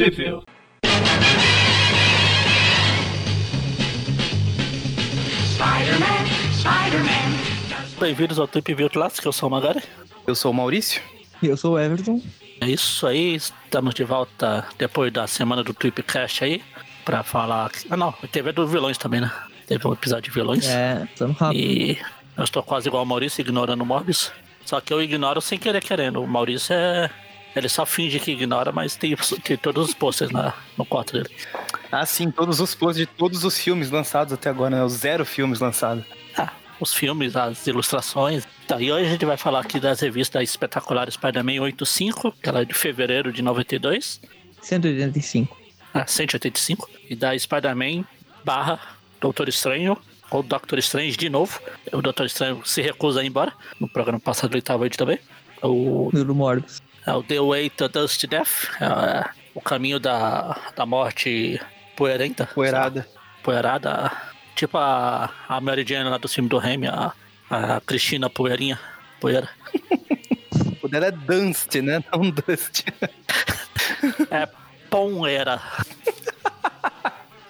Sheffield. Spider-Man, Spider-Man. Bem-vindos ao Trip View Classic, eu sou o Magari. Eu sou o Maurício. E eu sou o Everton. É isso aí, estamos de volta depois da semana do Tripcast aí, pra falar. Ah, não, teve do vilões também, né? Teve um episódio de vilões. É, estamos rápido. E eu estou quase igual ao Maurício, ignorando o Morbius. Só que eu ignoro sem querer querendo. O Maurício é. Ele só finge que ignora, mas tem, tem todos os posters na, no quarto dele. Ah, sim, todos os posts de todos os filmes lançados até agora, né? Os zero filmes lançados. Ah, os filmes, as ilustrações. Tá, e hoje a gente vai falar aqui das revistas espetaculares Spider-Man 85, que ela é de fevereiro de 92. 185. Ah, 185. E da Spider-Man barra Doutor Estranho, ou Doctor Strange de novo. O Doutor Estranho se recusa a ir embora. No programa passado ele estava aí também. O, Pelo Morbius. É o The Way to Dust Death. É, o caminho da, da morte poeirenta. Poeirada. Poeirada. Tipo a, a Mary Jane lá do filme do Remy, a, a Cristina Poeirinha. Poeira. O dela é Dunst, né? Não Dust. É Poeira.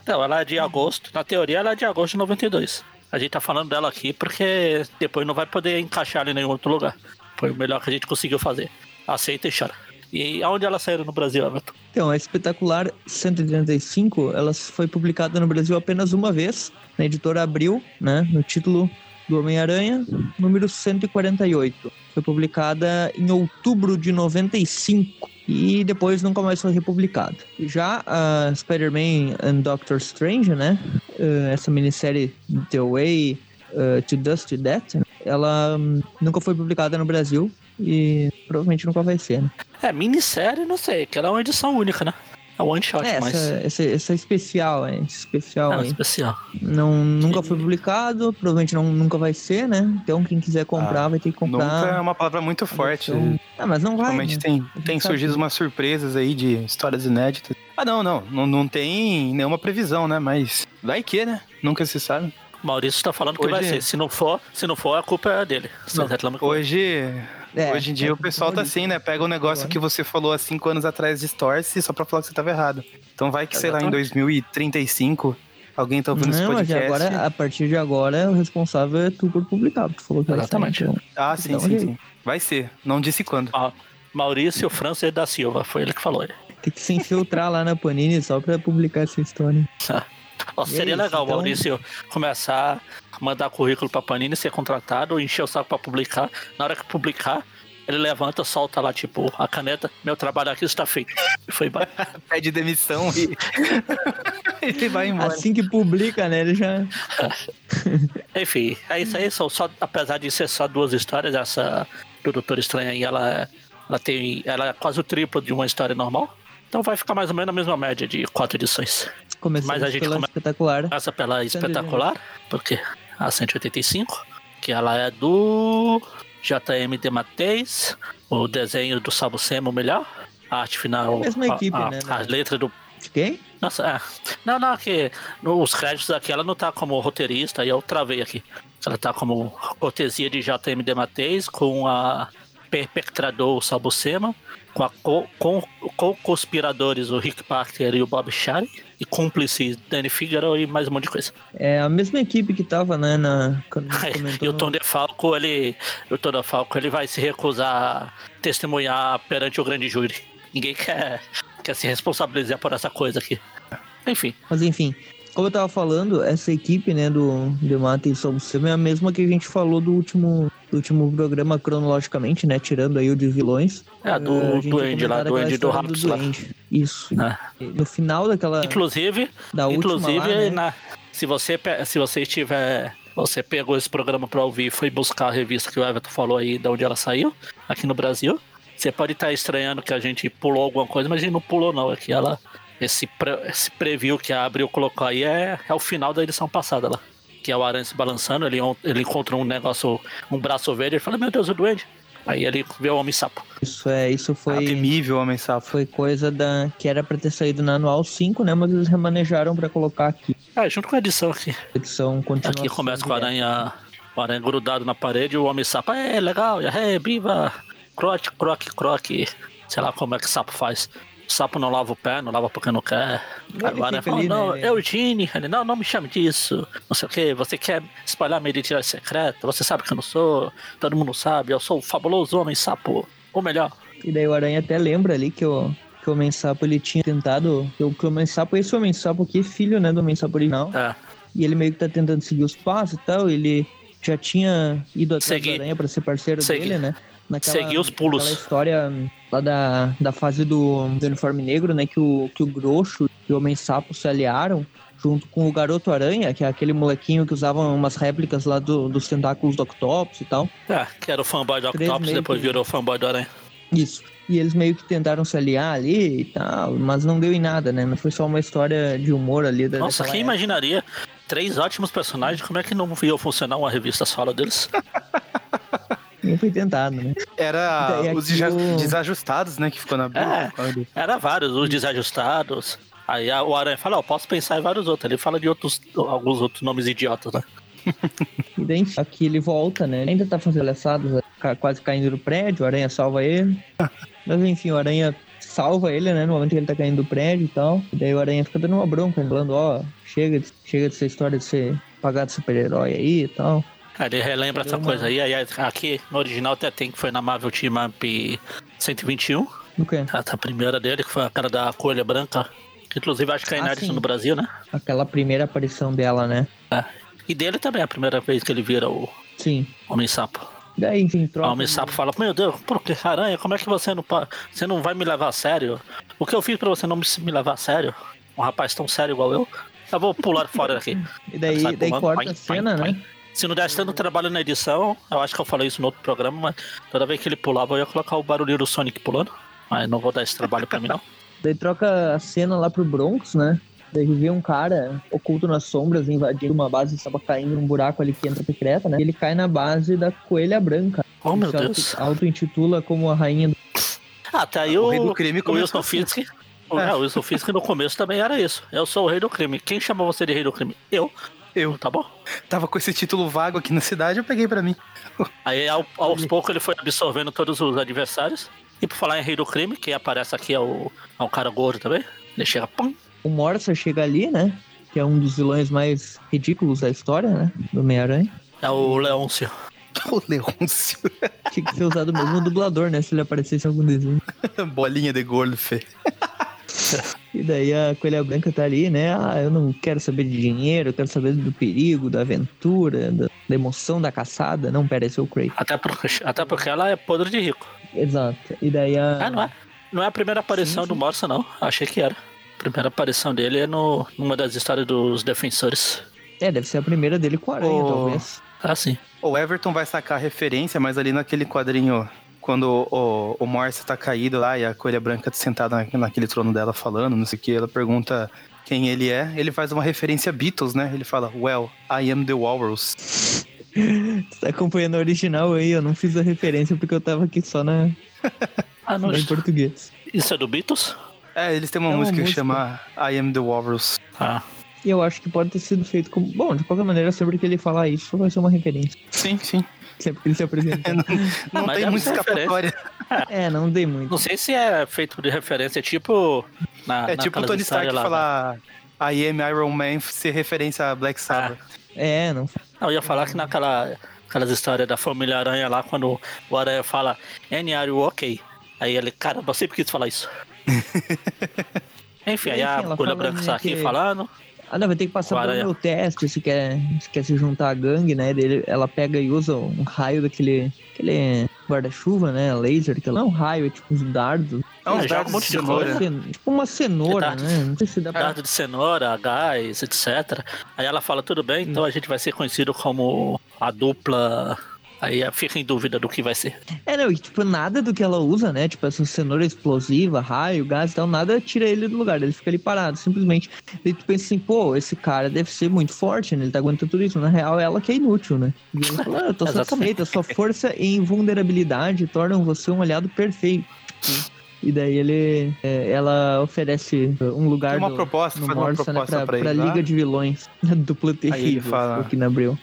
Não, ela é de agosto. Na teoria, ela é de agosto de 92. A gente tá falando dela aqui porque depois não vai poder encaixar ela em nenhum outro lugar. Foi o melhor que a gente conseguiu fazer. Aceita e chora. E aonde ela saiu no Brasil, Everton? Então, a Espetacular 185, ela foi publicada no Brasil apenas uma vez, na editora Abril, né, no título do Homem-Aranha, número 148. Foi publicada em outubro de 95 e depois nunca mais foi republicada. Já a Spider-Man and Doctor Strange, né, eh, essa minissérie The Way eh, to Dust to Death, ela hum, nunca foi publicada no Brasil e provavelmente nunca vai ser, né? É, minissérie, não sei, que ela é uma edição única, né? É one shot, É, mas. essa, essa, essa especial, é, esse especial É, aí. especial. Não, nunca foi publicado, provavelmente não, nunca vai ser, né? Então quem quiser comprar Ah, vai ter que Nunca é comprar. uma palavra muito forte. Ah, mas não vai. Realmente né? tem, tem surgido umas surpresas aí de histórias inéditas. Ah, não, não, não. Não tem nenhuma previsão, né? Mas vai que, né? Nunca se sabe. O Maurício tá falando que vai Hoje- ser. Se não for, se não for, a culpa é dele. Não, Hoje, É, hoje em dia é, o pessoal tá assim, né? Pega um negócio que você falou há cinco anos atrás, distorce só pra falar que você tava errado. Então vai que, sei lá, em Exatamente. 2035, alguém tá ouvindo esse Não, mas podcast. agora, a partir de agora, o responsável é tu por publicar, porque tu falou que vai Exatamente. sair, então. Ah, sim, um sim, sim. Vai ser. Não disse quando. Ó, Maurício Francis da Silva, foi ele que falou. Tem que se infiltrar lá na Panini só pra publicar essa história. Ó, Seria é isso, legal então- Maurício começar a mandar currículo pra Panini, ser contratado, encher o saco pra publicar. Na hora que publicar, ele levanta, solta lá, tipo, a caneta, meu trabalho aqui está feito. E foi embora. Pede demissão e. Ele vai embora. Assim que publica, né? Ele já. Enfim, é isso aí. São só, apesar de ser só duas histórias, essa do Doutor Estranho aí, ela, ela tem. Ela é quase o triplo de uma história normal. Então vai ficar mais ou menos a mesma média de quatro edições. Começamos Mas a gente pela come- espetacular. Essa pela espetacular, porque a 185, que ela é do JM de Mateis, o desenho do Sabo Sema, o melhor. A arte final. Mesma a- equipe, a, né, As né? letras do. De quem? Nossa, é. Não, não, que nos créditos aqui ela não tá como roteirista, aí eu travei aqui. Ela tá como cortesia de JM de Mateis, com a perpetrador Sabucema, com a co- com, com conspiradores o Rick Parker e o Bob Shari, e cúmplices Danny Figaro e mais um monte de coisa. É a mesma equipe que tava, né? Na, E o Tom DeFalco, ele. O Tom DeFalco, ele vai se recusar a testemunhar perante o grande júri. Ninguém quer, quer se responsabilizar por essa coisa aqui. Enfim, Mas enfim, como eu tava falando, essa equipe, né, do Demata e Sobsema é a mesma que a gente falou do último, do último programa cronologicamente, né, tirando aí o de vilões. é do ia Duende lá, Duende do Raps lá. Duende. Isso. né? No final daquela, Inclusive, da inclusive lá, né, na, se, você, se você estiver. Você pegou esse programa pra ouvir e foi buscar a revista que o Everton falou aí, de onde ela saiu, aqui no Brasil. Você pode estar estranhando que a gente pulou alguma coisa, mas a gente não pulou, não. É que ela. Esse, pre, esse preview que a Abril colocou aí é, é o final da edição passada lá. Que é o Aranha se balançando, ele, ele encontra um negócio, um braço verde, ele fala, meu Deus, o duende. Aí ele vê o Homem-Sapo. isso é, isso Ah, foi temível, Homem Sapo. foi coisa da que era pra ter saído na anual 5, né, mas eles remanejaram pra colocar aqui. Ah, junto com a edição aqui. Edição continua. Aqui começa com a aranha, o aranha grudado na parede e o homem sapo. É, legal, é, viva! Croque, croque, croque. sei lá como é que sapo faz. O sapo não lava o pé, não lava porque não quer. Ele Agora fica fala, ali, não, né? Eugene, ele, não, não me chame disso. Não sei o que, você quer espalhar minha identidade secreta, você sabe que eu não sou, todo mundo sabe, eu sou o fabuloso homem sapo. Ou melhor, E daí o Aranha até lembra ali que o, que o Homem Sapo ele tinha tentado. Que o, o Homem Sapo, esse Homem Sapo aqui é filho, né, do Homem Sapo original. é, E ele meio que tá tentando seguir os passos e tal. Ele já tinha ido atrás Segui- do Aranha pra ser parceiro Segui- dele, né? Naquela, Seguir os pulos. Aquela história lá da, da fase do, do uniforme negro, né? Que o, que o Groxo e o Homem Sapo se aliaram junto com o Garoto Aranha, que é aquele molequinho que usava umas réplicas lá do- dos tentáculos do Octopus e tal. é, que era o fanboy do Octopus, depois que- virou fanboy do Aranha. Isso. E eles meio que tentaram se aliar ali e tal, mas não deu em nada, né? Não foi só uma história de humor ali. Da, Nossa, quem época. imaginaria três ótimos personagens, como é que não viu funcionar uma revista solo deles? Nem foi tentado, né? Era os desajustados, né? Que ficou na É. Olha. Era vários, os desajustados. Aí a- o Aranha fala, ó, posso pensar em vários outros. Ele fala de outros, alguns outros nomes idiotas, né? E daí aqui ele volta, né? Ele ainda tá fazendo palhaçadas, ca- quase caindo do prédio, o Aranha salva ele. Mas enfim, o Aranha salva ele, né? No momento que ele tá caindo do prédio e tal. E daí o Aranha fica dando uma bronca, falando, ó, chega, de- chega dessa história de ser pagado super-herói aí e tal. Ele relembra essa uma- coisa aí, aí aqui no original até tem que foi na Marvel Team Up 121, O quê? a, a primeira dele, que foi a cara da Coelha Branca, inclusive acho que é Ah, inédito no Brasil, né? Aquela primeira aparição dela, né? E dele também é a primeira vez que ele vira o Sim. Homem-Sapo. Daí, enfim, O troca. Homem-Sapo fala, meu Deus, por que aranha, como é que você não, você não vai me levar a sério? O que eu fiz pra você não me, levar a sério? Um rapaz tão sério igual eu? Eu vou pular fora daqui. E daí, daí corta a cena, né? Se não desse tanto trabalho na edição, eu acho que eu falei isso no outro programa, mas toda vez que ele pulava eu ia colocar o barulhinho do Sonic pulando. Mas não vou dar esse trabalho pra mim, não. Daí troca a cena lá pro Bronx, né? Daí vê um cara oculto nas sombras invadindo uma base estava caindo num buraco ali que entra secreta, né? E ele cai na base da Coelha Branca. Oh, meu se Deus. auto- Auto-intitula como a rainha do... Ah, tá aí O o, rei do crime o Wilson assim. Fisk. O, é, o Wilson Fisk no começo também era isso. Eu sou o rei do crime. Quem chamou você de rei do crime? Eu. Eu Tá bom? tava com esse título vago aqui na cidade, eu peguei pra mim. Aí ao- aos poucos ele foi absorvendo todos os adversários. E por falar em rei do crime, quem aparece aqui é o, é o cara gordo também. Ele chega, pum, O Morsa chega ali, né? Que é um dos vilões mais ridículos da história, né? Do Homem-Aranha. é o Leôncio. O Leôncio. Tinha que ser usado o mesmo dublador, né? Se ele aparecesse em algum desenho. Bolinha de gordo, Fê. E daí a Coelha Branca tá ali, né? Ah, eu não quero saber de dinheiro, eu quero saber do perigo, da aventura, da, da emoção da caçada. Não, pera, esse é o Cray. Até porque, até porque ela é podre de rico. Exato. E daí a. Ah, não é? Não é a primeira aparição Sim, do sim. Morsa, não. Achei que era. A primeira aparição dele é no, numa das histórias dos defensores. É, deve ser a primeira dele com a aranha, Oh. talvez. Ah, sim. O Everton vai sacar a referência, mas ali naquele quadrinho, quando o, o Morse tá caído lá e a Coelha Branca tá sentada na- naquele trono dela falando, não sei o que, ela pergunta quem ele é, ele faz uma referência a Beatles, né? Ele fala, Well, I am the Walrus. Você tá acompanhando a original aí, eu não fiz a referência porque eu tava aqui só na, Ah, não. em português. Isso é do Beatles? É, eles têm uma É uma música que música. chama I am the Walrus. Ah. E eu acho que pode ter sido feito como. Bom, de qualquer maneira, sempre que ele falar isso, vai ser uma referência. Sim, sim. Sempre que ele se apresenta. Não Ah, mas tem deve muita escapatória. é, não dei muito. Não sei se é feito de referência, tipo. Na, É tipo o Tony Stark lá, né? falar I am Iron Man ser referência a Black Sabbath. É, não. Não, eu ia falar que naquela aquelas histórias da família Aranha lá, quando o Aranha fala N are you ok? Aí ele, cara, eu sempre quis falar isso. Enfim, aí a Folha Branca né, está aqui que- falando. Ah, não, vai ter que passar pelo meu teste se quer, se quer se juntar à gangue, né? Dele, ela pega e usa um raio daquele aquele guarda-chuva, né? Laser, que não é um raio, é tipo uns dardos. É uns É, joga dardos um monte de cenoura. Cen- Tipo uma cenoura, Dardos. né? Não sei se dá pra. Dardo de cenoura, gás, etc. Aí ela fala, tudo bem, então a gente vai ser conhecido como a dupla. Aí fica em dúvida do que vai ser. É, não, e tipo, nada do que ela usa, né? Tipo, essa cenoura explosiva, raio, gás e tal, nada tira ele do lugar, ele fica ali parado, simplesmente. E tu pensa assim, pô, esse cara deve ser muito forte, né? Ele tá aguentando tudo isso. Na real, ela que é inútil, né? E ela fala, ah, eu tô satisfeita, sua força e invulnerabilidade tornam você um aliado perfeito. E daí ele, é, ela oferece um lugar Tem uma do- proposta, no faz uma Morsa, né, proposta pra, pra ele pra lá. Liga de Vilões. Dupla ele terrível, fala- aqui na Abril.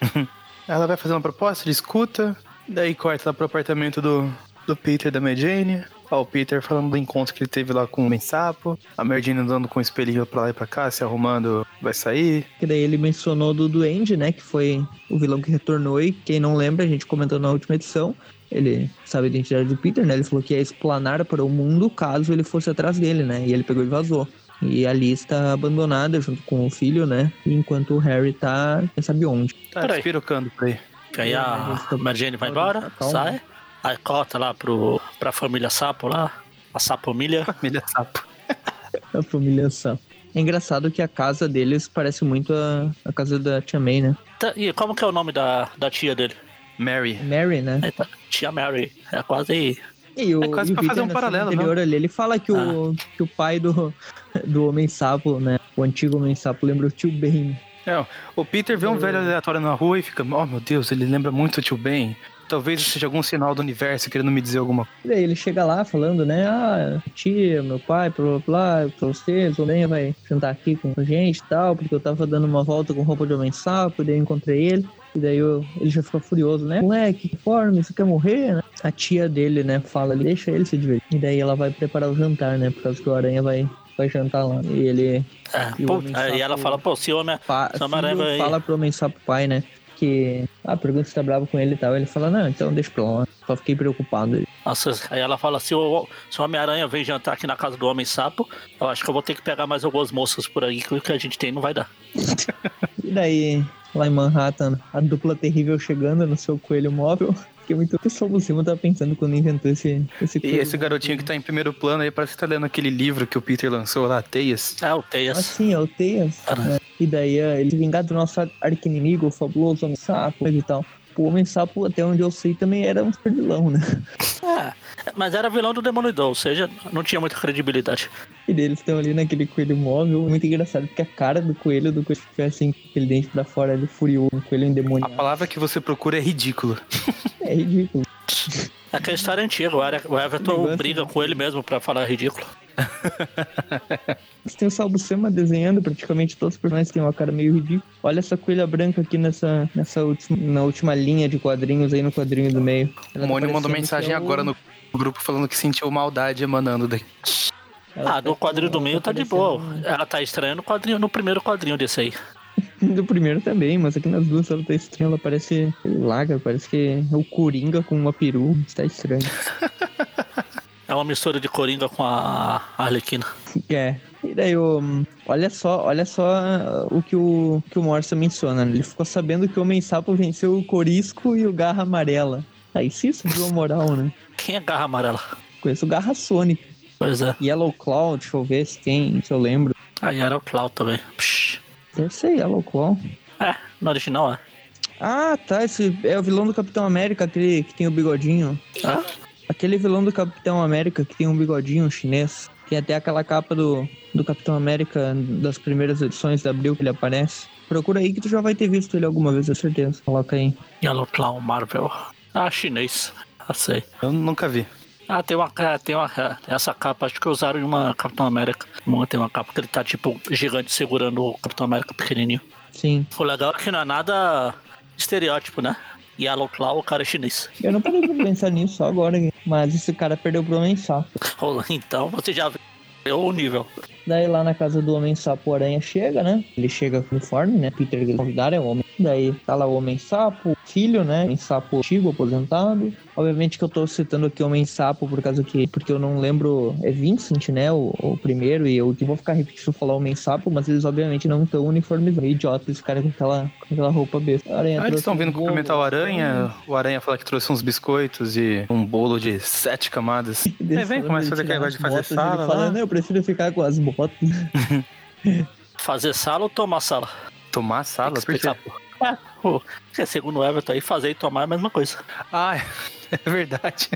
Ela vai fazer uma proposta, ele escuta, daí corta lá pro apartamento do, do Peter e da Mary. Ó, o Peter falando do encontro que ele teve lá com o Homem-Sapo. A Merdina andando com o espelhinho pra lá e pra cá, se arrumando, vai sair. Que daí ele mencionou do Duende, né? Que foi o vilão que retornou e quem não lembra, a gente comentou na última edição. Ele sabe a identidade do Peter, né? Ele falou que ia explanar para o mundo caso ele fosse atrás dele, né? E ele pegou e vazou. E ali está abandonada junto com o filho, né? Enquanto o Harry tá, quem sabe onde. Tá despirocando por aí. Aí a Mary Jane vai embora, Calma. sai. Aí cota lá pro, pra família Sapo lá. A Sapomilha. Família Sapo. A família Sam. É engraçado que a casa deles parece muito a, a casa da Tia May, né? Tá, E como que é o nome da, da tia dele? Mary. Mary, né? Eita, tia Mary. É quase. E o, É quase e o pra fazer um na paralelo, anterior ali, ele fala que, o, que o pai do, do Homem-Sapo, né? O antigo Homem-Sapo lembra o tio Ben. É, o Peter vê um velho aleatório na rua e fica, oh meu Deus, ele lembra muito o tio Ben. Talvez seja algum sinal do universo querendo me dizer alguma coisa. E ele chega lá falando, né? Ah, tia, meu pai, blá blá blá, pra vocês, o Ben vai sentar aqui com a gente e tal, porque eu tava dando uma volta com roupa de Homem-Sapo, e daí eu encontrei ele. E daí eu- ele já fica furioso, né? Moleque, que forma, você quer morrer, né? A tia dele, né, fala deixa ele se divertir. E daí ela vai preparar o jantar, né? Por causa que o Aranha vai, vai jantar lá. E ele É, E pô, ela fala, pô, se o homem. fa Seu Homem-Aranha filho vai- fala pro Homem-Sapo pai, né? Que, ah, pergunta se tá bravo com ele e tal. Ele fala, não, então deixa pra lá. Só fiquei preocupado. Nossa, aí ela fala, se o, se o Homem-Aranha vem jantar aqui na casa do Homem-Sapo, eu acho que eu vou ter que pegar mais algumas moças por aí, que o que a gente tem não vai dar. E daí, lá em Manhattan, a dupla terrível chegando no seu coelho móvel. Fiquei muito. O pessoal do cima tava pensando quando inventou esse, esse E esse garotinho que tá em primeiro plano aí parece que tá lendo aquele livro que o Peter lançou lá, Teias. É, o Teias. Ah, sim, é o Teias. Ah. né? E daí é, ele vingar do nosso arqui-inimigo, o fabuloso Homem-Sapo e tal. O Homem-Sapo, até onde eu sei, também era um super vilão, né? É, mas era vilão do Demolidor, ou seja, não tinha muita credibilidade. E eles estão ali naquele coelho móvel. Muito engraçado, porque a cara do coelho, do coelho fica assim, aquele dente pra fora, ele furioso, um coelho A endemoniado. palavra que você procura é ridículo. É ridículo. Aquela história antiga, o Everton Negócio, briga com ele mesmo pra falar ridículo. Você tem o Salbucema desenhando praticamente todos os personagens têm uma cara meio ridícula. Olha essa coelha branca aqui nessa, nessa última, na última linha de quadrinhos aí no quadrinho do meio. Ela O tá Mônio mandou parecendo mensagem é o- agora no grupo falando que sentiu maldade emanando daqui. ela Ah, do tá- quadrinho do meio tá de boa. Ela tá estranhando o quadrinho no primeiro quadrinho desse aí. Do primeiro também, mas aqui nas duas ela tá estranha. Ela parece. Cara, parece que é o Coringa com uma peru. Está estranho. É uma mistura de Coringa com a Arlequina. É. E daí, o, olha só, olha só o que o, que o Morsa menciona. né? Ele ficou sabendo que o Homem-Sapo venceu o Corisco e o Garra Amarela. Aí sim subiu a moral, né? Quem é Garra Amarela? Conheço o Garra Sonic. Pois é. Yellow Claw, deixa eu ver se tem, se eu lembro. Era o Cloud também. Psh. Deve ser Yellow Claw. É, no original é. Ah, tá. Esse é o vilão do Capitão América, aquele que tem o bigodinho. Ah, Aquele vilão do Capitão América que tem um bigodinho chinês. Tem até aquela capa do, do Capitão América das primeiras edições de abril que ele aparece. Procura aí que tu já vai ter visto ele alguma vez, com certeza. Coloca aí. Yellow Clown Marvel. Ah, chinês. Ah, sei. Eu nunca vi. Ah, tem uma, tem uma. Essa capa, acho que usaram em uma Capitão América. Tem uma capa que ele tá tipo gigante segurando o Capitão América pequenininho. Sim. O legal é que não é nada estereótipo, né? Yellow Claw, o cara é chinês. Eu não parei pra pensar nisso só agora. Mas esse cara perdeu pro Homem-Sapo. Então você já viu o nível. Daí lá na casa do Homem-Sapo, o Aranha chega, né? Ele chega com uniforme, né? Peter que convidaram é o Homem. Daí tá lá o Homem-Sapo, filho, né? Homem-Sapo antigo, aposentado. Obviamente que eu tô citando aqui o Homem-Sapo por causa que... Porque eu não lembro... É Vincent, né? O, o primeiro. E eu que vou ficar repetindo falar Homem-Sapo, mas eles obviamente não estão uniformizados. É idiota esse cara com aquela, com aquela roupa besta. A Aranha Ah, eles estão um vindo bolo, cumprimentar o Aranha. O Aranha fala que trouxe uns biscoitos e um bolo de sete camadas. Aí vem, começa a fazer aquele negócio de fazer ele sala falando, eu prefiro ficar com as Fazer sala ou tomar sala? Tomar sala? Por quê? pô. É, segundo o Everton aí, fazer e tomar é a mesma coisa. Ah, é verdade.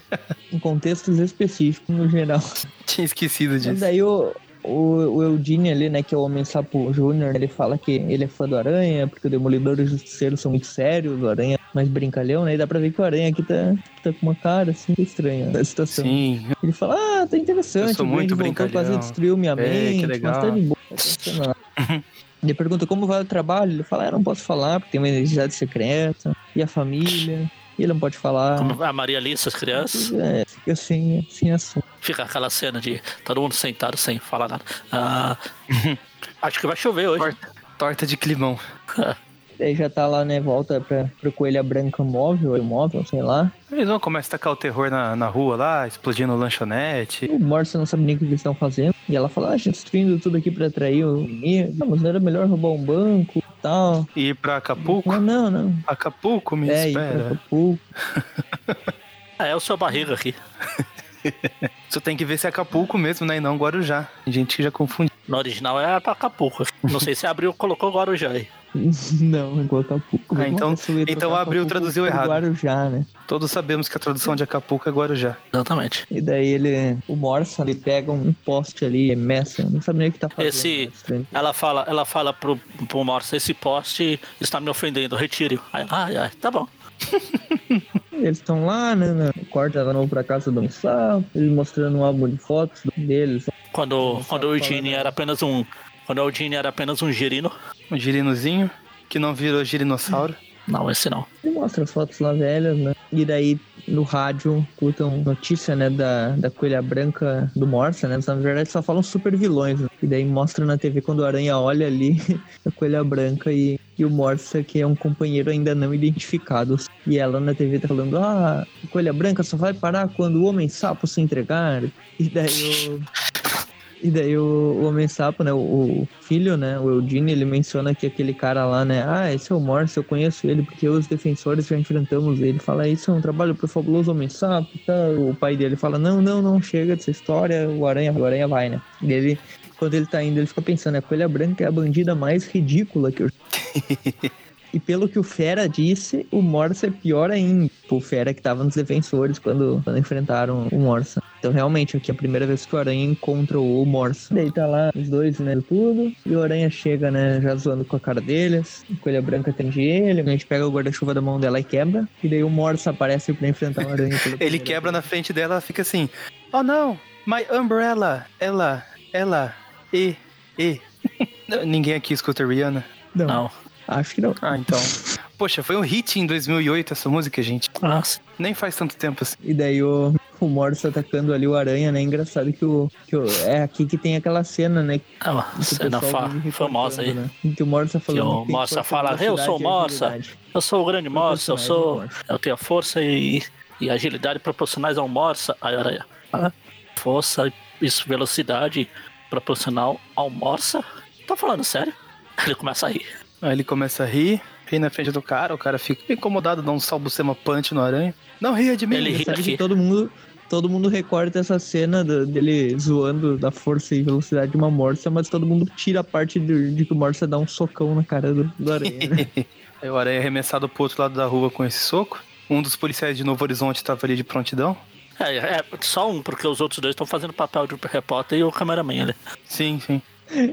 em contextos específicos, no geral. Tinha esquecido Mas disso. daí o, o, o Eugene ali, né, que é o Homem Sapo Júnior, ele fala que ele é fã do Aranha, porque o Demolidor e o Justiceiro são muito sérios, o Aranha é mais brincalhão, né? E dá pra ver que o Aranha aqui tá, tá com uma cara, assim, estranha da situação. Sim, Ele fala, ah, tá interessante, Eu sou o muito voltou, quase destruiu minha É, que mente, legal. mas tá de boa, tá. Ele pergunta como vai o trabalho, ele fala, ah, não posso falar, porque tem uma identidade secreta, e a família. E ele não pode falar. Como a Maria Alice, as crianças. É, fica assim, assim, assim. Fica aquela cena de todo mundo sentado sem falar nada. Ah, acho que vai chover hoje. Torta, torta de climão. Daí já tá lá, né? Volta pra, pro Coelha Branca móvel, ou móvel, sei lá. Eles vão começar a tacar o terror na, na rua lá, explodindo lanchonete. O Morsa não sabe nem o que eles estão fazendo. E ela fala, ah, a gente destruindo tudo aqui pra atrair o inimigo. Não, mas não era melhor roubar um banco tal. E ir pra Acapulco? Não, não, não. Acapulco, me é, espera. Acapulco. Ah, é o seu barriga aqui. Você tem que ver se é Acapulco mesmo, né? E não Guarujá. Tem gente que já confunde. No original é pra Acapulco. Não sei se abriu colocou Guarujá aí. não, é igual Acapulco. Ah, então- então abriu, traduziu errado. Guarujá, né? Todos sabemos que a tradução de Acapulco é Guarujá. Exatamente. E daí ele, o Morsa, ele pega um poste ali, meça, não sabe nem o que tá fazendo. Esse- né. Ela fala, ela fala pro, pro Morsa, esse poste está me ofendendo, retire. Ai, ai, ai, tá bom. Eles estão lá, né? né, Corta lá novo pra casa do Sapo, ele mostrando um álbum de fotos deles. Quando, Não quando o Eugene era apenas um. Quando o Eugene era apenas um girino. Um girinozinho que não virou girinossauro. Não, esse não. Ele mostra as fotos lá velhas, né? E daí no rádio escutam notícia, né, da, da coelha branca do Morsa, né? Mas, na verdade só falam super vilões. Né? E daí mostra na TV quando o Aranha olha ali a coelha branca e, e o Morsa, que é um companheiro ainda não identificado. E ela na TV tá falando, ah, a coelha branca só vai parar quando o homem sapo se entregar. E daí o. E daí o, o Homem-Sapo, né, o, o filho, né, o Eugene, ele menciona que aquele cara lá, né, ah, esse é o Morse, eu conheço ele porque os defensores já enfrentamos ele. Fala, isso é um trabalho pro fabuloso Homem-Sapo, tá? O pai dele fala, não, não, não, chega dessa história, o Aranha, o Aranha vai, né. E ele, quando ele tá indo, ele fica pensando, a Coelha Branca é a bandida mais ridícula que eu... E pelo que o Fera disse, o Morsa é pior ainda. O Fera que tava nos defensores quando, quando enfrentaram o Morsa. Então, realmente, aqui é a primeira vez que o Aranha encontra o Morsa. Daí tá lá os dois, né, tudo. E o Aranha chega, né, já zoando com a cara deles. A Coelha Branca atende ele. A gente pega o guarda-chuva da mão dela e quebra. E daí o Morsa aparece pra enfrentar o Aranha. Ele quebra vez. na frente dela, ela fica assim: Oh não, my umbrella, ela, ela, e, e. Não, Ninguém aqui escuta Rihanna. Não, Não. Acho que não. Ah, então. Poxa, foi um hit em 2008 essa música, gente. Nossa. Nem faz tanto tempo assim. E daí o, o Morsa atacando ali o Aranha, né? Engraçado que o, que o. É aqui que tem aquela cena, né? O cena fa famosa aí. Né? Que o Morsa falando. o que tem Morsa fala, "Eu sou Morsa." Eu sou o grande Morsa, eu sou. Eu tenho força e, e agilidade proporcionais ao Morsa. Aí, aranha. Ah, força e velocidade proporcional ao Morsa? Tá falando sério? Ele começa a rir. Aí ele começa a rir, ri na frente do cara, o cara fica incomodado, dá um salbucema punch no aranha. Não ria de mim. Ele ri. Todo mundo, todo mundo recorta essa cena do- dele zoando da força e velocidade de uma morsa, mas todo mundo tira a parte de, de que o morsa dá um socão na cara do, do aranha, né? Aí o aranha é arremessado pro outro lado da rua com esse soco. Um dos policiais de Novo Horizonte tava ali de prontidão. É, é só um, porque os outros dois estão fazendo papel de repórter e o cameraman ali. Sim, sim.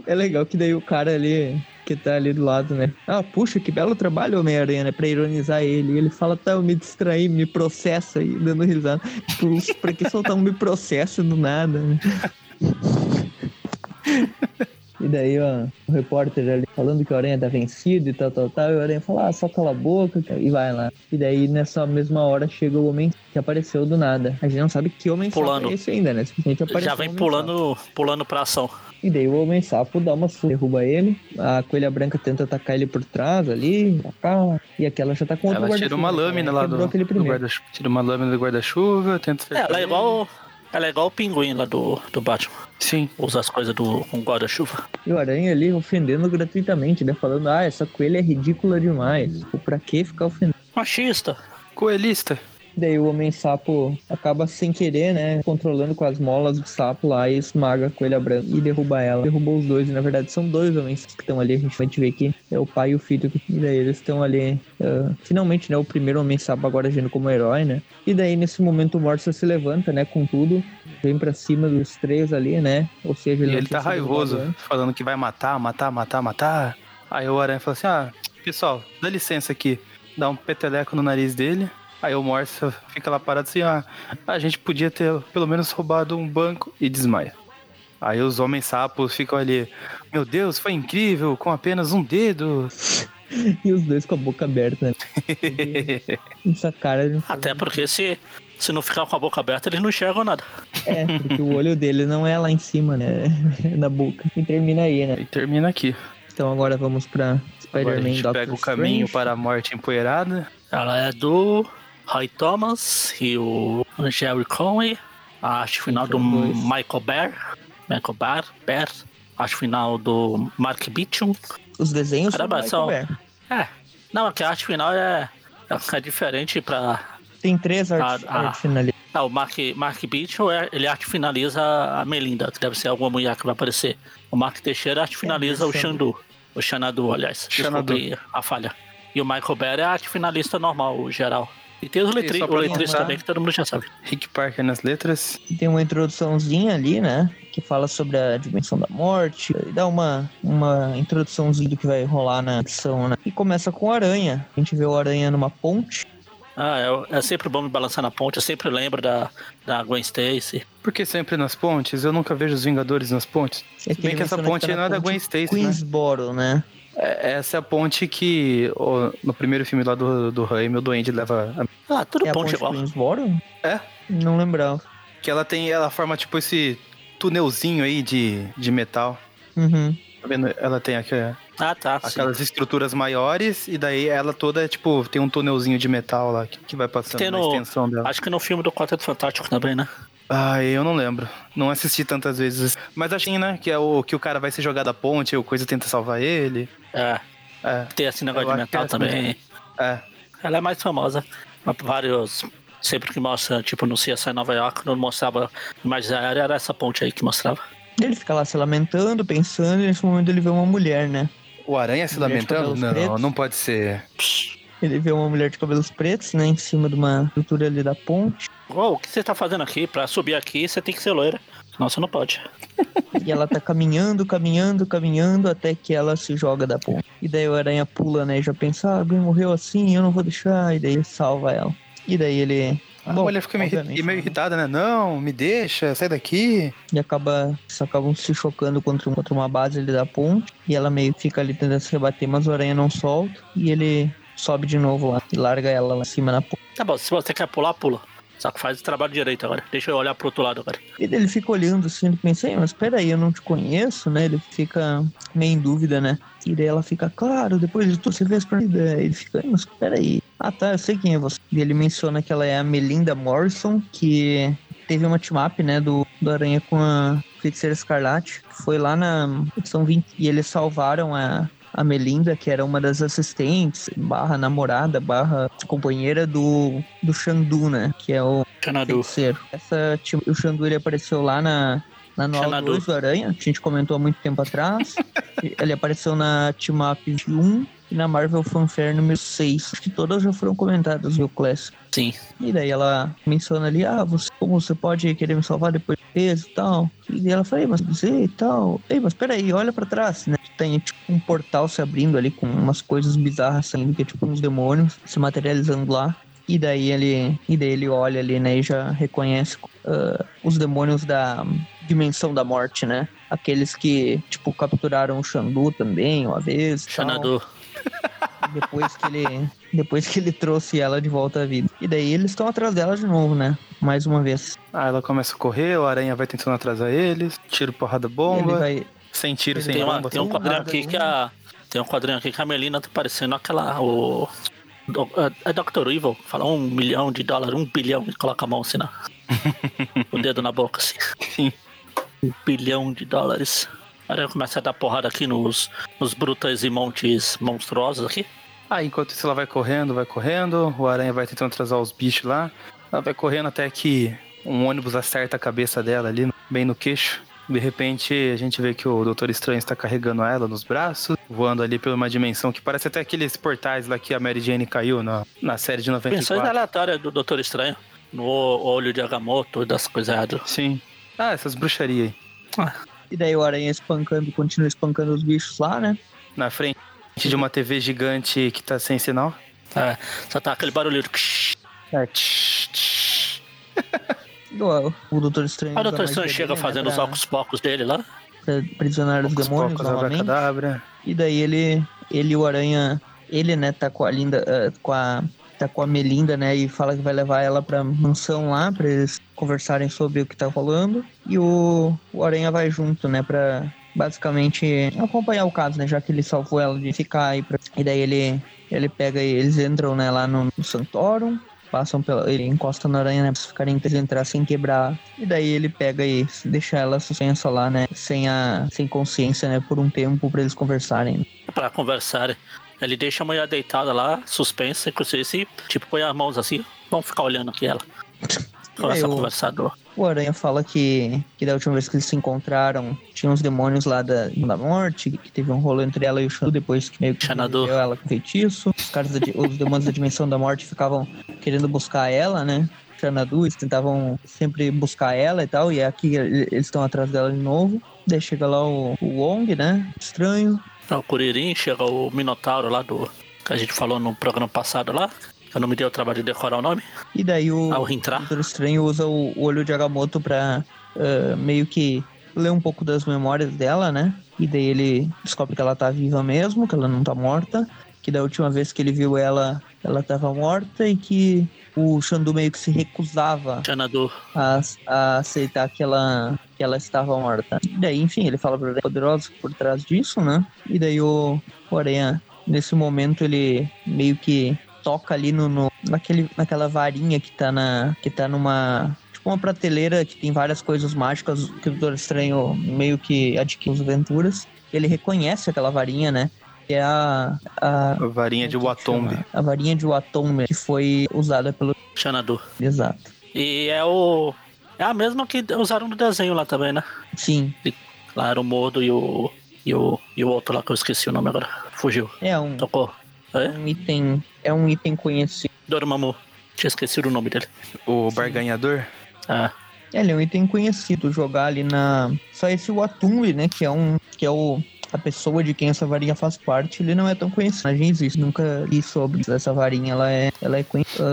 É legal que daí o cara ali, que tá ali do lado, né? Ah, puxa, que belo trabalho, Homem-Aranha, né? Pra ironizar ele. E ele fala, tá, eu me distraí, me processa aí, dando risada. Tipo, pra que soltar um me processa do nada, né? E daí, ó, o repórter ali falando que o Aranha tá vencido e tal, tal, tal. E o Aranha fala, ah, só cala a boca e vai lá. E daí, nessa mesma hora, chega o homem que apareceu do nada. A gente não sabe que homem Pulando. é esse ainda, né? Simplesmente apareceu Já vem pulando, pulando pra ação. E daí o homem sapo dá uma surra, derruba ele. A coelha branca tenta atacar ele por trás ali, atacar, e aquela já tá com outro Ela tira uma guarda-chuva, lâmina né? lá do, do guarda-chuva. Tira uma lâmina do guarda-chuva, tenta É, ela é igual. Ela é igual o pinguim lá do, do Batman. Sim. Usa as coisas do com guarda-chuva. E o aranha ali ofendendo gratuitamente, né? Falando, ah, essa coelha é ridícula demais. Tipo, pra que ficar ofendendo? Machista. Coelhista. Daí o homem sapo acaba sem querer, né? Controlando com as molas do sapo lá e esmaga a coelha branca e derruba ela. Derrubou os dois, e na verdade são dois homens que estão ali. A gente vai ver que é o pai e o filho. E daí eles estão ali. ah, finalmente, né? O primeiro homem sapo agora agindo como herói, né? E daí nesse momento o Morsa se levanta, né? Com tudo. Vem pra cima dos três ali, né? Ou seja, E ele tinha tá raivoso, falando que vai matar, matar, matar, matar. Aí o aranha fala assim: ah, pessoal, dá licença aqui. Dá um peteleco no nariz dele. Aí o Morsa fica lá parado assim: ah, a gente podia ter pelo menos roubado um banco e desmaia. Aí os homens sapos ficam ali: meu Deus, foi incrível, com apenas um dedo. E os dois com a boca aberta, né? Essa cara. Até porque se, se não ficar com a boca aberta, eles não enxergam nada. É, porque o olho dele não é lá em cima, né? É na boca. E termina aí, né? E termina aqui. Então agora vamos pra Spider-Man gente Doctor pega o caminho para a morte empoeirada. Ela é do Roy Thomas e o Jerry Conway. A arte final do São. Michael Bear. Michael Bear. Bear. Arte final do Mark Beecham. Os desenhos são do Caramba, Michael são- Bear. É. Não, é que a arte final é, é diferente pra. Tem três Ah, ah. arte finalistas. Ah, o Mark, Mark Beecham, é, ele arte finaliza a Melinda, que deve ser alguma mulher que vai aparecer. O Mark Teixeira arte finaliza o Xandu. O Xanadu, aliás. Xanadu. A falha. E o Michael Bear é a arte finalista normal, o geral. E tem os letri o também, que todo mundo já sabe. Rick Parker nas letras. Tem uma introduçãozinha ali, né? Que fala sobre a dimensão da morte. E dá uma, uma introduçãozinha do que vai rolar na edição, né? E começa com o Aranha. A gente vê o Aranha numa ponte. Ah, é, é sempre bom me balançar na ponte, eu sempre lembro da, da Gwen Stacy. Porque sempre nas pontes? Eu nunca vejo os Vingadores nas pontes. É Se bem que essa ponte tá não é da Gwen Stacy, né? Queensboro, né? É- Essa é a ponte que ó, no primeiro filme lá do, do Raimi, o Duende leva. a- Ah, tudo É a ponte ponte igual. Queensboro? É? Não lembrava. Que ela tem. Ela forma tipo esse tunelzinho aí de, de metal. Uhum. Tá vendo? Ela tem aqui, Ah, tá. sim. aquelas estruturas maiores e daí ela toda, tipo, tem um tunelzinho de metal lá que, que vai passando Tem no- extensão dela. Acho que no filme do Quarteto Fantástico também, né? Ah, eu não lembro. Não assisti tantas vezes. Mas achei, né? Que é o que o cara vai se jogar da ponte e o coisa tenta salvar ele. É. É, Tem esse negócio Eu de metal é essa também. é. Ela é mais famosa. Vários. Sempre que mostra, tipo, no CSI Nova York, não mostrava imagens aéreas, era essa ponte aí que mostrava. Ele fica lá se lamentando, pensando, e nesse momento ele vê uma mulher, né? O aranha se lamentando? Não, não pode ser. Ele vê uma mulher de cabelos pretos, né? Em cima de uma estrutura ali da ponte. Ô, o que você tá fazendo aqui? Pra subir aqui, você tem que ser loira. Senão você não pode. E ela tá caminhando, caminhando, caminhando, até que ela se joga da ponte. E daí o aranha pula, né? E já pensa, ah, alguém morreu assim, eu não vou deixar. E daí salva ela. E daí ele. A Bom, mulher fica meio, meio né? irritada, né? Não, me deixa, sai daqui. E acaba, eles acabam se chocando contra, contra uma base ali da ponte. E ela meio que fica ali tentando se rebater, mas o aranha não solta. E ele sobe de novo lá e larga ela lá em cima na ponte. Tá bom, se você quer pular, pula. Só que faz o trabalho direito agora. Deixa eu olhar pro outro lado agora. E ele fica olhando assim, ele pensa, "Ei, mas peraí, eu não te conheço, né? Ele fica meio em dúvida, né? E daí ela fica, claro, depois de tudo você fez pra mim. Daí Ele fica, "Ei, mas peraí. Ah tá, eu sei quem é você. E ele menciona que ela é a Melinda Morrison, que teve uma team-up, né, do, do Aranha com a Feiticeira Escarlate. Foi lá na edição 20. E eles salvaram a, a Melinda, que era uma das assistentes, barra namorada, barra companheira do, do Xandu, né? Que é o Xanadu. feiticeiro. Essa, o Xandu ele apareceu lá na, na Nova Xanadu. 2 do Aranha, que a gente comentou há muito tempo atrás. ele apareceu na Team Up 1 e na Marvel Fanfare número 6. Acho que todas já foram comentadas, viu, Class? Sim. E daí ela menciona ali, ah, você, como você pode querer me salvar depois de peso e tal. E daí ela fala, Ei, mas você e tal. Ei, mas peraí, olha pra trás, né? Tem tipo um portal se abrindo ali com umas coisas bizarras saindo, que é tipo uns demônios se materializando lá. E daí ele, e daí ele olha ali, né, e já reconhece ah, os demônios da dimensão da morte, né? Aqueles que, tipo, capturaram o Xandu também, uma vez. e tal Xanadu. Depois que ele depois que ele trouxe ela de volta à vida. E daí eles estão atrás dela de novo, né? Mais uma vez. Ah, ela começa a correr, o aranha vai tentando atrasar eles. Tiro, porrada, Ele bomba. vai Sem tiro, Ele sem Tem, uma- bomba. tem um quadrinho aqui que a. Tem um quadrinho aqui que a Melina tá parecendo aquela. O. do- É Dr. Evil, fala um milhão de dólares, um bilhão e coloca a mão assim, na, o dedo na boca, assim. Sim. Um bilhão de dólares. Aí começa a dar porrada aqui nos, nos brutas e montes monstruosos aqui. Ah, enquanto isso ela vai correndo, vai correndo, o aranha vai tentando atrasar os bichos lá. Ela vai correndo até que um ônibus acerta a cabeça dela ali, bem no queixo. De repente a gente vê que o Doutor Estranho está carregando ela nos braços, voando ali por uma dimensão que parece até aqueles portais lá que a Mary Jane caiu na, na série de Pensões 94. aleatórias do Doutor Estranho. No olho de Agamotto, das coisas. Sim. Ah, essas bruxarias aí. E daí o aranha espancando, continua espancando os bichos lá, né? Na frente de uma TV gigante que tá sem sinal. É, só tá aquele barulho. É, tch, tch. O, Doutor Estranho. Aí o Doutor Estranho chega dele, né, fazendo os pra- óculos pocos dele lá. pra aprisionar os Poucos demônios poucos, novamente. E daí ele, ele e o Aranha ele, né, tá com a Linda, uh, com a tá com a Melinda, né, e fala que vai levar ela pra mansão lá para eles conversarem sobre o que tá rolando. E o, o Aranha vai junto, né, para basicamente acompanhar o caso, né, já que ele salvou ela de ficar aí pra... e daí ele ele pega e eles entram, né, lá no, no Santorum passam pela. Ele encosta na aranha, né? Pra ficarem entrar sem quebrar. E daí ele pega e deixa ela suspensa lá, né? Sem, a, sem consciência, né? Por um tempo pra eles conversarem. Pra conversar. Ele deixa a mulher deitada lá, suspensa, inclusive, tipo, põe as mãos assim, vamos ficar olhando aqui ela. Começa a conversar do... O Aranha fala que, que da última vez que eles se encontraram, tinha uns demônios lá da, da morte, que teve um rolo entre ela e o Xanadu, depois que meio que Xanadu. ela com feitiço. Os caras da, os demônios da dimensão da morte ficavam querendo buscar ela, né? Xanadu, eles tentavam sempre buscar ela e tal, e aqui eles estão atrás dela de novo. Daí chega lá o, o Wong, né? Estranho. O Kuririn, chega o Minotauro lá do. que a gente falou no programa passado lá. Eu não me dei o trabalho de decorar o nome. E daí o Ao. Doutor Estranho usa o, o olho de Agamotto pra uh, meio que ler um pouco das memórias dela, né? E daí ele descobre que ela tá viva mesmo, que ela não tá morta. Que da última vez que ele viu ela, ela tava morta e que o Xandu meio que se recusava a, a aceitar que ela, que ela estava morta. E daí, enfim, ele fala pra Poderosa por trás disso, né? E daí o, o Aranha, nesse momento, ele meio que toca ali no, no, naquele, naquela varinha que tá, na, que tá numa. Tipo uma prateleira que tem várias coisas mágicas que o Doutor Estranho meio que adquire as aventuras. Ele reconhece aquela varinha, né? Que é a. A, a varinha de Watombe. A varinha de Watombe, que foi usada pelo. Xanadu. Exato. E é o. É a mesma que usaram no desenho lá também, né? Sim. Lá era o Mordo e o. E o, e o outro lá que eu esqueci o nome agora. Fugiu. É um, Tocou. É? um item. É um item conhecido. Dormammu. Tinha esquecido o nome dele. O barganhador. Ah, Ele é um item conhecido jogar ali na. Só esse Watumbi, né? Que é um. Que é o. A pessoa de quem essa varinha faz parte, ele não é tão conhecido. A gente existe, nunca li sobre essa varinha, ela é, ela é conhecida.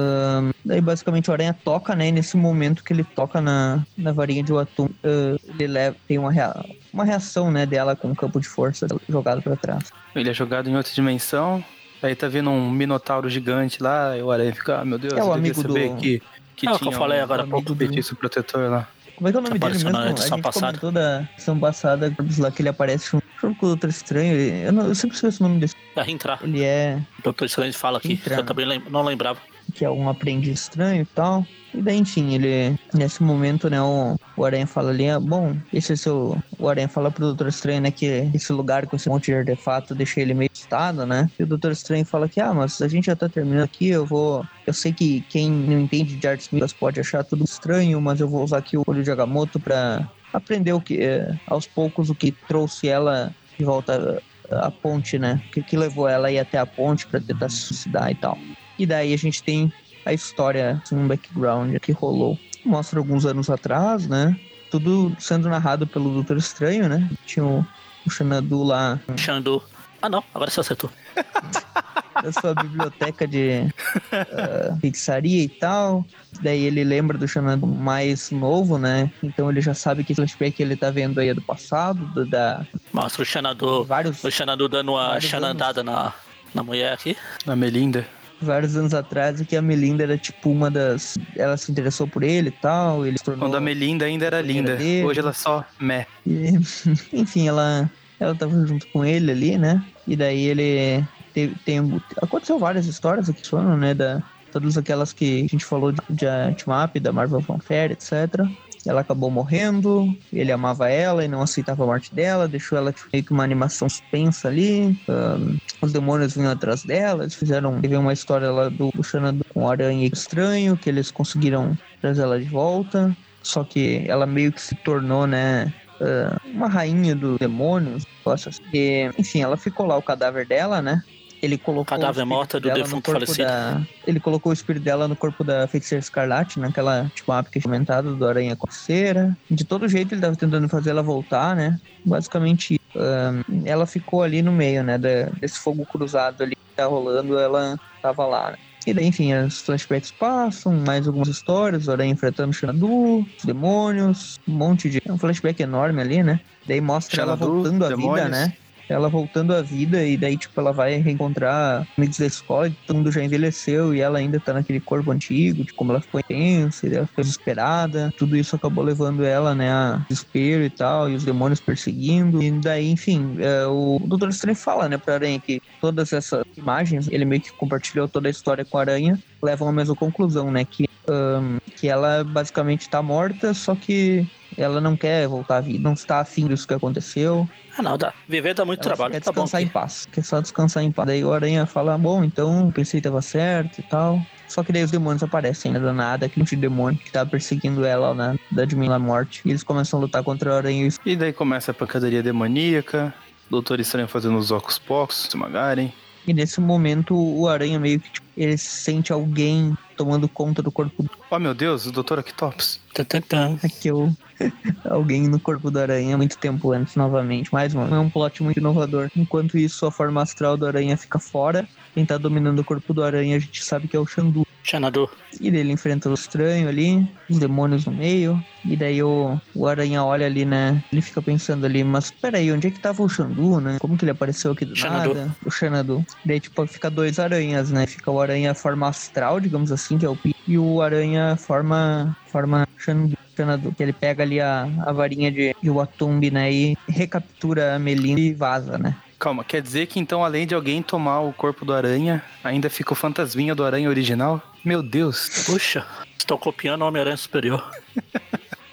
Daí basicamente o Aranha toca, né? E nesse momento que ele toca na, na varinha de Watum, ah, ele leva, tem uma, rea- uma reação, né, dela com o campo de força jogado pra trás. Ele é jogado em outra dimensão. Aí tá vendo um minotauro gigante lá. E o Aranha fica, ah, meu Deus, É o amigo saber do- que, que É o que tinha eu falei um, agora um pouco. feitiço protetor lá. Como é que é o nome dele mesmo? A gente passada. comentou da edição passada lá que ele aparece junto junto com o Doutor Estranho. ele- Eu, não- eu sempre esqueço o nome desse. é entrar. Ele é O Doutor Estranho fala aqui. Entrar. Eu também lem- não lembrava. que é um aprendiz estranho e tal. E daí, enfim, ele. Nesse momento, né, o, o Aranha fala ali, ah, bom, esse é seu. O Aranha fala pro Doutor Estranho, né, que esse lugar com esse monte de artefato deixa ele meio assustado, né? E o Doutor Estranho fala que, ah, mas a gente já tá terminando aqui, eu vou. Eu sei que quem não entende de artes místicas pode achar tudo estranho, mas eu vou usar aqui o olho de Agamotto pra aprender o que. é, aos poucos o que trouxe ela de volta à ponte, né? O que, que levou ela a ir até a ponte pra tentar se suicidar e tal. E daí a gente tem a história, assim, um background que rolou. Mostra alguns anos atrás, né? Tudo sendo narrado pelo Doutor Estranho, né? Tinha o, o Xanadu lá Xandu. Ah, não. Agora você acertou. da sua biblioteca de ah, feitiçaria e tal. Daí ele lembra do Xanadu mais novo, né? Então ele já sabe que flashback que ele tá vendo aí é do passado, do, da Mostra o Xanadu. vários, O Xanadu dando uma xanandada na, na mulher aqui. A Melinda. vários anos atrás, e que a Melinda era tipo uma das. Ela se interessou por ele e tal. Ele tornou. Quando a Melinda ainda era linda. dele. Hoje ela só meh. E, enfim, ela, ela tava junto com ele ali, né? E daí ele teve, tem, aconteceu várias histórias aqui foram, né? Da, todas aquelas que a gente falou de, de Up, da Marvel Fanfare, etc. Ela acabou morrendo, ele amava ela e não aceitava a morte dela, deixou ela tipo, meio que uma animação suspensa ali. ahn, os demônios vinham atrás dela, eles fizeram. Teve uma história lá do, Xanadu com o Aranha Estranho, que eles conseguiram trazer ela de volta. Só que ela meio que se tornou, né? uma rainha dos demônios, negócio assim. E, enfim, ela ficou lá, o cadáver dela, né? Ele colocou Cadáver o espírito morta do dela no defunto corpo falecido. da- Ele colocou o espírito dela no corpo da feiticeira escarlate, naquela tipo app que é comentada do Aranha com cera. De todo jeito ele tava tentando fazer ela voltar, né? Basicamente, ahn, ela ficou ali no meio, né? da- desse fogo cruzado ali que tá rolando, ela tava lá, né? E daí, enfim, os flashbacks passam, mais algumas histórias, o Aranha enfrentando o Xanadu, os demônios, um monte de. É um flashback enorme ali, né? Daí mostra ela Xanadu, voltando à vida, né? Ela voltando à vida e daí, tipo, ela vai reencontrar amigos da escola, todo mundo já envelheceu e ela ainda tá naquele corpo antigo, de como ela ficou intensa, ela ficou desesperada. Tudo isso acabou levando ela, né, a desespero e tal, e os demônios perseguindo. E daí, enfim, é, o Doutor Estranho fala, né, pra Aranha que todas essas imagens, ele meio que compartilhou toda a história com a Aranha, levam à mesma conclusão, né, que, ahn, que ela basicamente tá morta, só que ela não quer voltar à vida, não está afim disso que aconteceu. Ah, não, dá. Viver dá muito Ela trabalho. quer Tá bom. descansar em paz. Quer só descansar em paz. Daí o Aranha fala, bom, então pensei que tava certo e tal. Só que daí os demônios aparecem, né? Do nada, aquele monte de demônio que tá perseguindo ela na da Dimensão da Morte. E eles começam a lutar contra o Aranha e E daí começa a pancadaria demoníaca, Doutor Estranho fazendo os ocos pocos, se esmagarem. E nesse momento o Aranha meio que tipo, ele sente alguém tomando conta do corpo Oh meu Deus, o Doutor Octopus. Tan, tan, tan. que eu alguém no corpo do Aranha muito tempo antes novamente. Mais um, é um plot muito inovador. Enquanto isso, a forma astral do Aranha fica fora. Quem tá dominando o corpo do Aranha a gente sabe que é o Xandu. Xanadu. E ele enfrenta o estranho ali, os demônios no meio. E daí o, o Aranha olha ali, né? Ele fica pensando ali, mas peraí, onde é que tava o Xandu, né? Como que ele apareceu aqui do Xanadu. nada? O Xanadu. Daí, tipo, fica dois aranhas, né? Fica o aranha forma astral, digamos assim, que é o Pi, e o aranha forma, forma. Xanadu, que ele pega ali a, a varinha de, de Watumbi, né? E recaptura a Melinda e vaza, né? Calma, quer dizer que então além de alguém tomar o corpo do aranha, ainda fica o fantasminha do aranha original? Meu Deus. Puxa, estou copiando o Homem-Aranha Superior.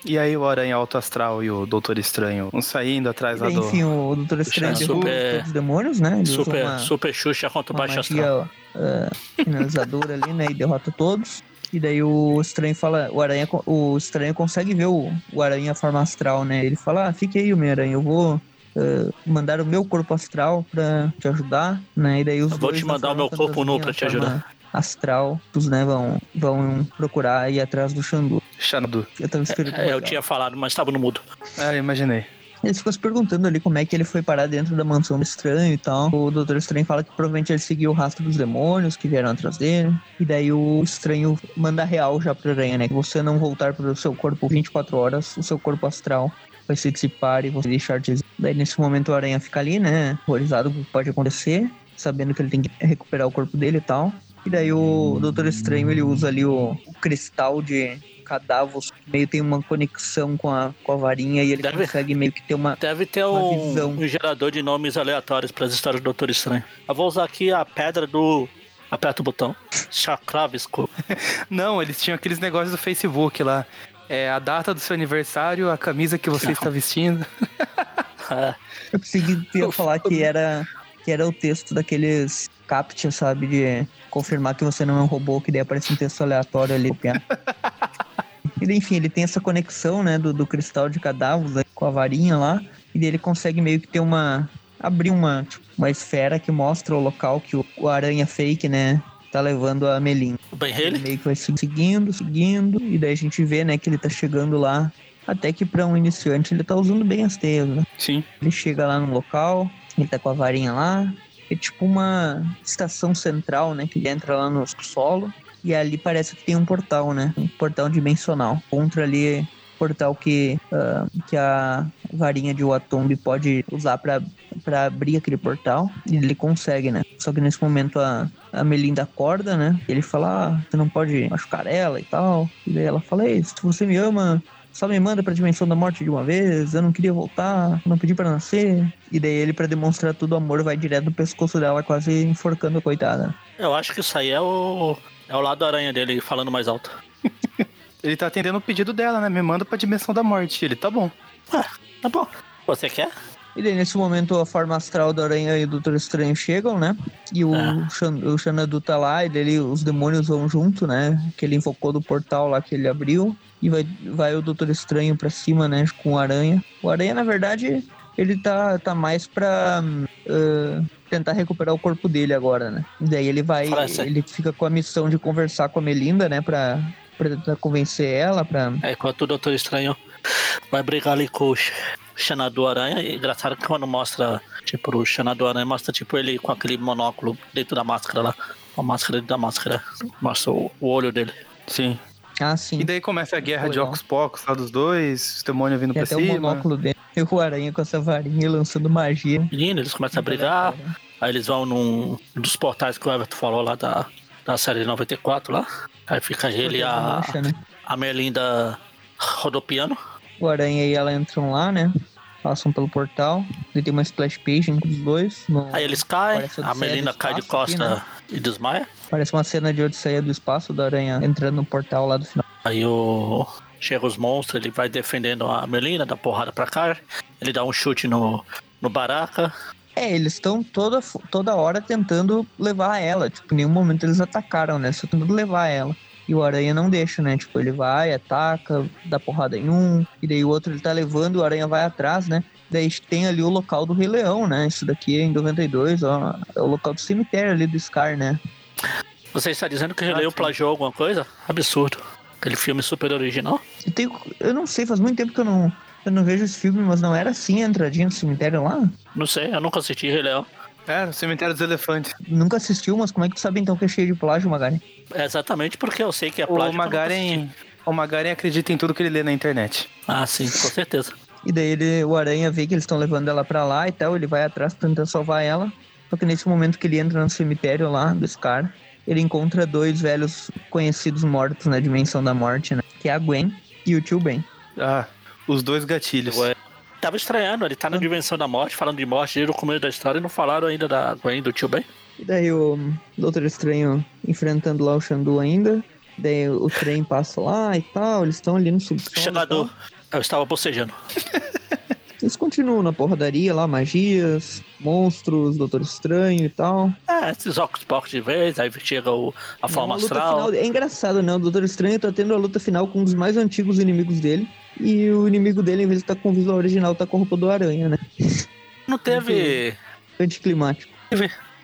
E aí o aranha alto astral e o Doutor Estranho, um saindo atrás lá E, do... enfim, o Doutor Estranho Super- derruba todos os demônios, né? Ele Super, uma- super Xuxa contra o Baixo Astral. uh, finalizadora ali, né? E derrota todos. E daí o estranho fala, o aranha, o estranho consegue ver o, o aranha forma astral, né? Ele fala, ah, fique aí, Homem-Aranha, eu vou uh, mandar o meu corpo astral pra te ajudar, né? E daí os Eu vou dois te mandar o meu corpo nu fantasminha, pra te ajudar. Astral, os né, vão, vão procurar ir atrás do Xandu. Xanadu. Eu tava esperando. É, eu tinha falado, mas estava no mudo. Ah, imaginei. Eles ficam se perguntando ali como é que ele foi parar dentro da mansão do estranho e tal. O Doutor Estranho fala que provavelmente ele seguiu o rastro dos demônios que vieram atrás dele. E daí o estranho manda real já pra aranha, né? Que você não voltar pro seu corpo 24 horas, o seu corpo astral vai se dissipar e você deixar de existir. Daí nesse momento o aranha fica ali, né? Horrorizado com o que pode acontecer, sabendo que ele tem que recuperar o corpo dele e tal. E daí o Doutor Estranho ele usa ali o, o cristal de que meio tem uma conexão com a, com a varinha e ele Deve- consegue meio que ter uma Deve ter Uma um, visão. um gerador de nomes aleatórios para as histórias do Doutor Estranho. Eu vou usar aqui a pedra do. Aperta o botão. Chacravisco. Não, eles tinham aqueles negócios do Facebook lá. É a data do seu aniversário, a camisa que você está vestindo. Eu consegui ia falar que era, que era o texto daqueles captcha, sabe? De confirmar que você não é um robô, que daí aparece um texto aleatório ali. E enfim, ele tem essa conexão, né, do, do cristal de cadáveres aí, com a varinha lá. E daí ele consegue meio que ter uma. abrir uma, tipo, uma esfera que mostra o local que o, o aranha fake, né, tá levando a Melin. o Ben Ele meio que vai se- seguindo, seguindo, e daí a gente vê, né, que ele tá chegando lá. Até que pra um iniciante ele tá usando bem as teias, né? Sim. Ele chega lá no local, ele tá com a varinha lá. É tipo uma estação central, né? Que ele entra lá no solo. E ali parece que tem um portal, né? Um portal dimensional. Contra ali portal que, ah, que a varinha de Watombi pode usar pra abrir aquele portal. E ele consegue, né? Só que nesse momento a, a Melinda acorda, né? E ele fala, ah, você não pode machucar ela e tal. E daí ela fala, ei, se você me ama, só me manda pra dimensão da morte de uma vez, eu não queria voltar, não pedi pra nascer. E daí ele, pra demonstrar todo o amor, vai direto no pescoço dela, quase enforcando a coitada. Eu acho que isso aí é o. É o lado aranha dele falando mais alto. Ele tá atendendo o pedido dela, né? Me manda pra dimensão da morte. Ele tá bom. Ah, tá bom. Você quer? E daí, nesse momento, a forma astral da Aranha e do Doutor Estranho chegam, né? E o, Ah. Xan- o Xanadu tá lá, e daí os demônios vão junto, né? Que ele invocou do portal lá que ele abriu. E vai, vai o Doutor Estranho pra cima, né? Com o Aranha. O Aranha, na verdade, ele tá, tá mais pra ah, tentar recuperar o corpo dele agora, né? E daí ele vai. Ele fica com a missão de conversar com a Melinda, né? Pra, pra tentar convencer ela, pra. É, enquanto o Doutor Estranho vai brigar ali com o Xanadu Aranha. E engraçado que quando mostra, tipo, o Xanadu Aranha mostra, tipo, ele com aquele monóculo dentro da máscara lá. A máscara dentro da máscara. Mostra o, o olho dele. Sim. Ah, sim. E daí começa a guerra de Legal. Ocus Pocos lá dos dois, os demônios vindo Tem pra até o cima. monóculo dele. E o aranha com essa varinha lançando magia. Menino, eles começam a brigar. Aí eles vão num um dos portais que o Everton falou lá da, da série de 94 lá. Aí fica ele e a, Mancha, né? a Melinda rodopiando. O aranha e ela entram lá, né? Passam pelo portal. E tem uma splash page entre os dois. No- Aí eles caem, a Melinda cai de Espaço aqui, costa né? e desmaia. Parece uma cena de Odisseia do Espaço da aranha entrando no portal lá do final. Aí o. Chega os monstros, ele vai defendendo a Melina, dá porrada pra cá. Ele dá um chute no, no Baraka. É, eles estão toda, toda hora tentando levar ela. Tipo, em nenhum momento eles atacaram, né? Só tentando levar ela. E o Aranha não deixa, né? Tipo, ele vai, ataca, dá porrada em um. E daí o outro ele tá levando, o Aranha vai atrás, né? Daí tem ali o local do Rei Leão, né? Isso daqui é em 92, ó. É o local do cemitério ali do Scar, né? Você está dizendo que o Rei sim. plagiou alguma coisa? Absurdo. Aquele filme super original. E tem, eu não sei, faz muito tempo que eu não, eu não vejo esse filme, mas não era assim a entradinha do cemitério lá? Não sei, eu nunca assisti Rei Leão. É, no cemitério dos elefantes. Nunca assistiu, mas como é que tu sabe então que é cheio de plágio, Magari? É exatamente porque eu sei que é O plágio. nunca Magaren, o Magaren acredita em tudo que ele lê na internet. Ah, sim, com certeza. E daí ele, o Aranha vê que eles estão levando ela pra lá e tal, ele vai atrás pra tentar salvar ela. Só que nesse momento que ele entra no cemitério lá do Scar, ele encontra dois velhos conhecidos mortos na dimensão da morte, né? Que é a Gwen e o tio Ben. Ah, os dois gatilhos. Ué. Tava estranhando, ele tá na dimensão da morte, falando de morte desde o começo da história e não falaram ainda da Gwen do tio Ben. E daí o Doutor Estranho enfrentando lá o Xandu ainda. Daí o trem passa lá e tal, eles estão ali no subsolo. Chegador. Eu estava bocejando. Eles continuam na porradaria lá, magias, monstros, Doutor Estranho e tal. É, esses óculos pocos de vez, aí chega o, a forma astral. final- é engraçado, né? O Doutor Estranho tá tendo a luta final com um dos mais antigos inimigos dele. E o inimigo dele, em vez de estar com o visual original, tá com a roupa do Aranha, né? Não teve. Anticlimático.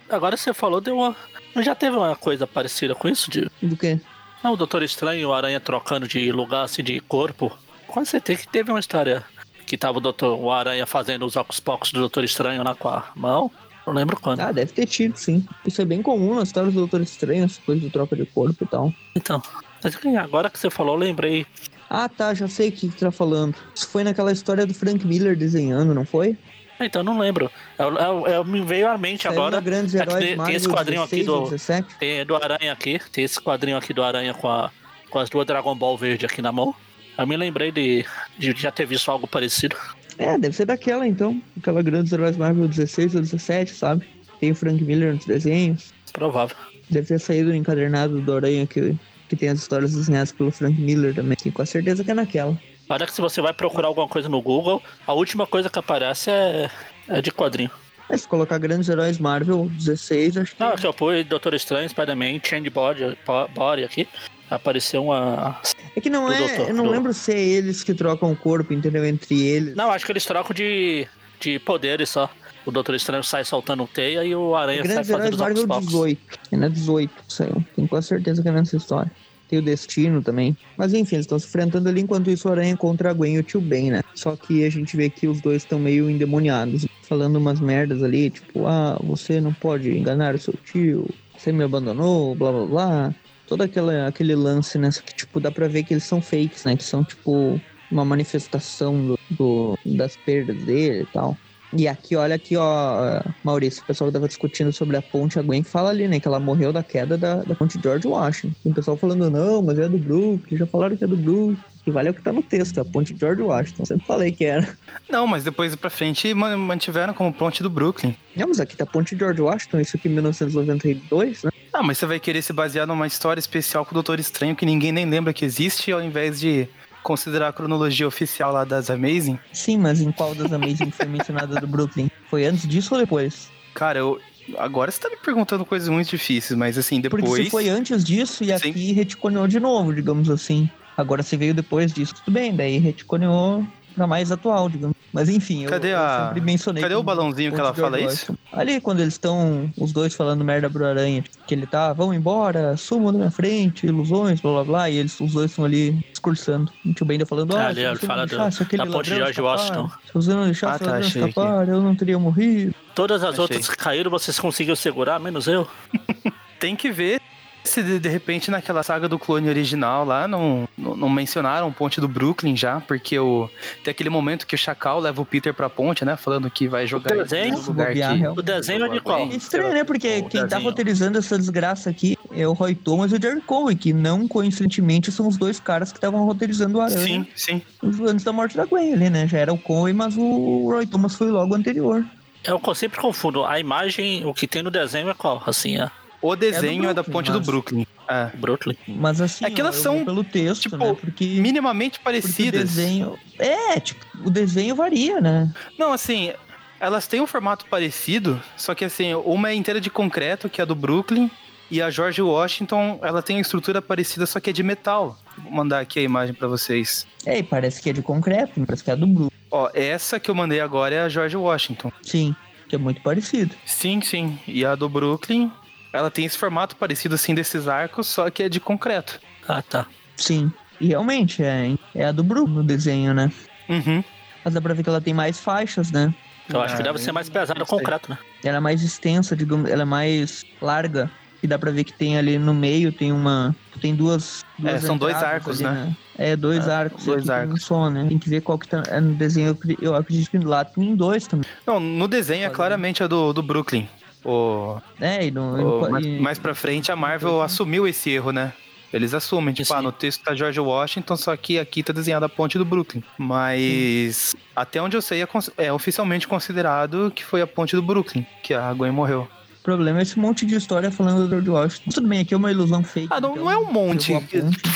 Agora você falou, deu uma. Já teve uma coisa parecida com isso? De... Do quê? Não, o Doutor Estranho e o Aranha trocando de lugar, assim, de corpo. Com certeza que teve uma história que tava o, doutor, o Aranha fazendo os óculos pocos do Doutor Estranho lá com a mão. Não lembro quando. Ah, deve ter tido, sim. Isso é bem comum nas histórias do Doutor Estranho, essa coisa de troca de corpo e tal. Então, mas agora que você falou, eu lembrei. Ah, tá, já sei o que que tá falando. Isso foi naquela história do Frank Miller desenhando, não foi? Então, não lembro. Eu, eu- eu- me veio à mente Saiu agora. Grandes é Heróis tem, tem esse quadrinho 16 aqui do. 17. Tem do Aranha aqui. Tem esse quadrinho aqui do Aranha com, a, com as duas Dragon Ball verde aqui na mão. Eu me lembrei de, de já ter visto algo parecido. É, deve ser daquela então. Aquela Grandes Heróis Marvel 16 ou 17, sabe? Tem o Frank Miller nos desenhos. Provável. Deve ter saído o encadernado do Aranha que, que tem as histórias desenhadas pelo Frank Miller também. E com certeza que é naquela. Olha que se você vai procurar alguma coisa no Google, a última coisa que aparece é, é de quadrinho. Mas se colocar Grandes Heróis Marvel 16, acho que. Não, aqui eu pus Doutor Estranho, Spider-Man, Change Body, Body aqui. Apareceu uma. É que não do é. doutor, eu não do- lembro se é eles que trocam o corpo, entendeu? Entre eles. Não, acho que eles trocam de, de poderes só. O Doutor Estranho sai soltando teia e o Aranha sai fazendo os Marvel óculos pocos. 18. É na 18 que saiu. Tenho quase certeza que é nessa história. Tem o Destino também. Mas enfim, eles estão se enfrentando ali, enquanto isso o Aranha contra a Gwen e o Tio Ben, né? Só que a gente vê que os dois estão meio endemoniados. Falando umas merdas ali, tipo, ah, você não pode enganar o seu tio. Você me abandonou, blá blá blá. Todo aquela, aquele lance, né? Só que, tipo, dá pra ver que eles são fakes, né? Que são, tipo, uma manifestação do, do- das perdas dele e tal. E aqui, olha aqui, ó, Maurício, o pessoal que tava discutindo sobre a ponte, a Gwen fala ali, né, que ela morreu da queda da, da ponte George Washington. E o pessoal falando, não, mas é do Brooklyn, já falaram que é do Brooklyn. E vale o que tá no texto, a ponte George Washington. Sempre falei que era. Não, mas depois pra frente man- mantiveram como ponte do Brooklyn. Não, mas aqui tá a ponte George Washington, isso aqui em 1992, né? Ah, mas você vai querer se basear numa história especial com o Doutor Estranho que ninguém nem lembra que existe, ao invés de considerar a cronologia oficial lá das Amazing? Sim, mas em qual das Amazing foi mencionada do Brooklyn? Foi antes disso ou depois? Cara, eu. Agora você tá me perguntando coisas muito difíceis, mas assim, Porque depois. você foi antes disso e Sim. aqui reticoneou de novo, digamos assim. Agora você veio depois disso, tudo bem, daí reticoneou mais atual, digamos. Mas enfim, eu- Cadê eu, a- sempre mencionei. cadê o balãozinho que ela fala George isso? Ali, quando eles estão, os dois falando merda pro Aranha, que ele tá, vão embora, sumam da minha frente, ilusões, blá blá blá, e eles, os dois estão ali discursando. O tio Bender falando, Ah, ali, se fala não do- deixasse aquele da ponte George Washington. Se você não deixasse Ah, tá, escapar, eu não teria morrido. Todas as Achei. outras que caíram, vocês conseguiram segurar, menos eu. Tem que ver. Se de, de repente naquela saga do clone original lá não, não, não mencionaram a ponte do Brooklyn já, porque o, tem aquele momento que o Chacal leva o Peter pra ponte, né? Falando que vai jogar ele desenho? no lugar Bobear, que. O desenho é de qual? É estranho, né? Porque O quem tá desenho. roteirizando essa desgraça aqui é o Roy Thomas e o Jerry Conway, que não coincidentemente são os dois caras que estavam roteirizando o Aranha Sim, sim. antes da morte da Gwen ali, né? Já era o Conway, mas o Roy Thomas foi logo anterior. Eu sempre confundo. A imagem, o que tem no desenho é qual? Assim, é O desenho é, da Brooklyn, ponte mas- do Brooklyn. É. Brooklyn. Mas assim, É que elas ó, são, pelo texto, tipo, né? Porque, Minimamente porque o parecidas. desenho... É, tipo, o desenho varia, né? Não, assim, elas têm um formato parecido, só que assim, uma é inteira de concreto, que é a do Brooklyn, e a George Washington, ela tem uma estrutura parecida, só que é de metal. Vou mandar aqui a imagem pra vocês. É, e parece que é de concreto, parece que é do Blue. Ó, essa que eu mandei agora é a George Washington. Sim, que é muito parecido. Sim, sim. E a do Brooklyn, ela tem esse formato parecido assim desses arcos, só que é de concreto. Ah, tá. Sim. E realmente, é, é a do Blue no desenho, né? Uhum. Mas dá pra ver que ela tem mais faixas, né? Eu acho que deve ser mais pesado o não sei. concreto, né? Ela é mais extensa, digamos, ela é mais larga. E dá pra ver que tem ali no meio, tem uma. Tem duas. duas É, são dois arcos, ali, né? É, dois Ah, arcos. dois aqui tem um arcos. só, né? Tem que ver qual que tá. É no desenho, eu acredito, que lá tem dois também. Não, no desenho é claramente a do, do Brooklyn. O, É, e o- e- mais, mais pra frente a Marvel assumiu esse erro, né? Eles assumem, tipo, Sim. ah, no texto tá George Washington, só que aqui tá desenhada a ponte do Brooklyn. Mas até onde eu sei é, é oficialmente considerado que foi a ponte do Brooklyn, que a Gwen morreu. O problema é esse monte de história falando do George Washington. Tudo bem, aqui é uma ilusão fake. Ah, não, então não é um monte.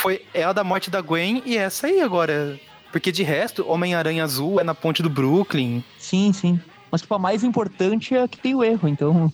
Foi é a da morte da Gwen e essa aí agora. Porque de resto, Homem-Aranha Azul é na ponte do Brooklyn. Sim, sim. Mas, tipo, a mais importante é a que tem o erro, então.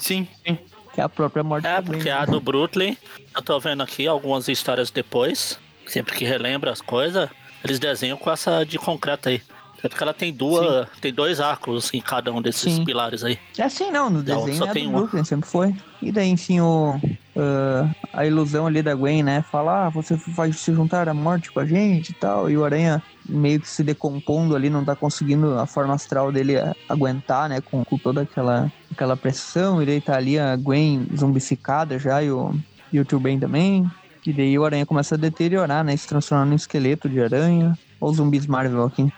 Sim, sim. Que é a própria morte É, Gwen, porque né? a do Brooklyn, eu tô vendo aqui algumas histórias depois, sempre que relembra as coisas, eles desenham com essa de concreto aí. É porque ela tem duas, tem dois arcos em cada um desses Sim. pilares aí. É assim, não, no Não, desenho só é tem do uma. Brooklyn, sempre foi. E daí, enfim, o, ah, a ilusão ali da Gwen, né? Fala, ah, você vai se juntar à morte com a gente e tal. E o Aranha meio que se decompondo ali, não tá conseguindo a forma astral dele aguentar, né? Com, com toda aquela, aquela pressão. E daí tá ali a Gwen zumbificada já e o, e o Tio Ben também. E daí o Aranha começa a deteriorar, né? Se transformando em esqueleto de aranha. Ou zumbis Marvel aqui.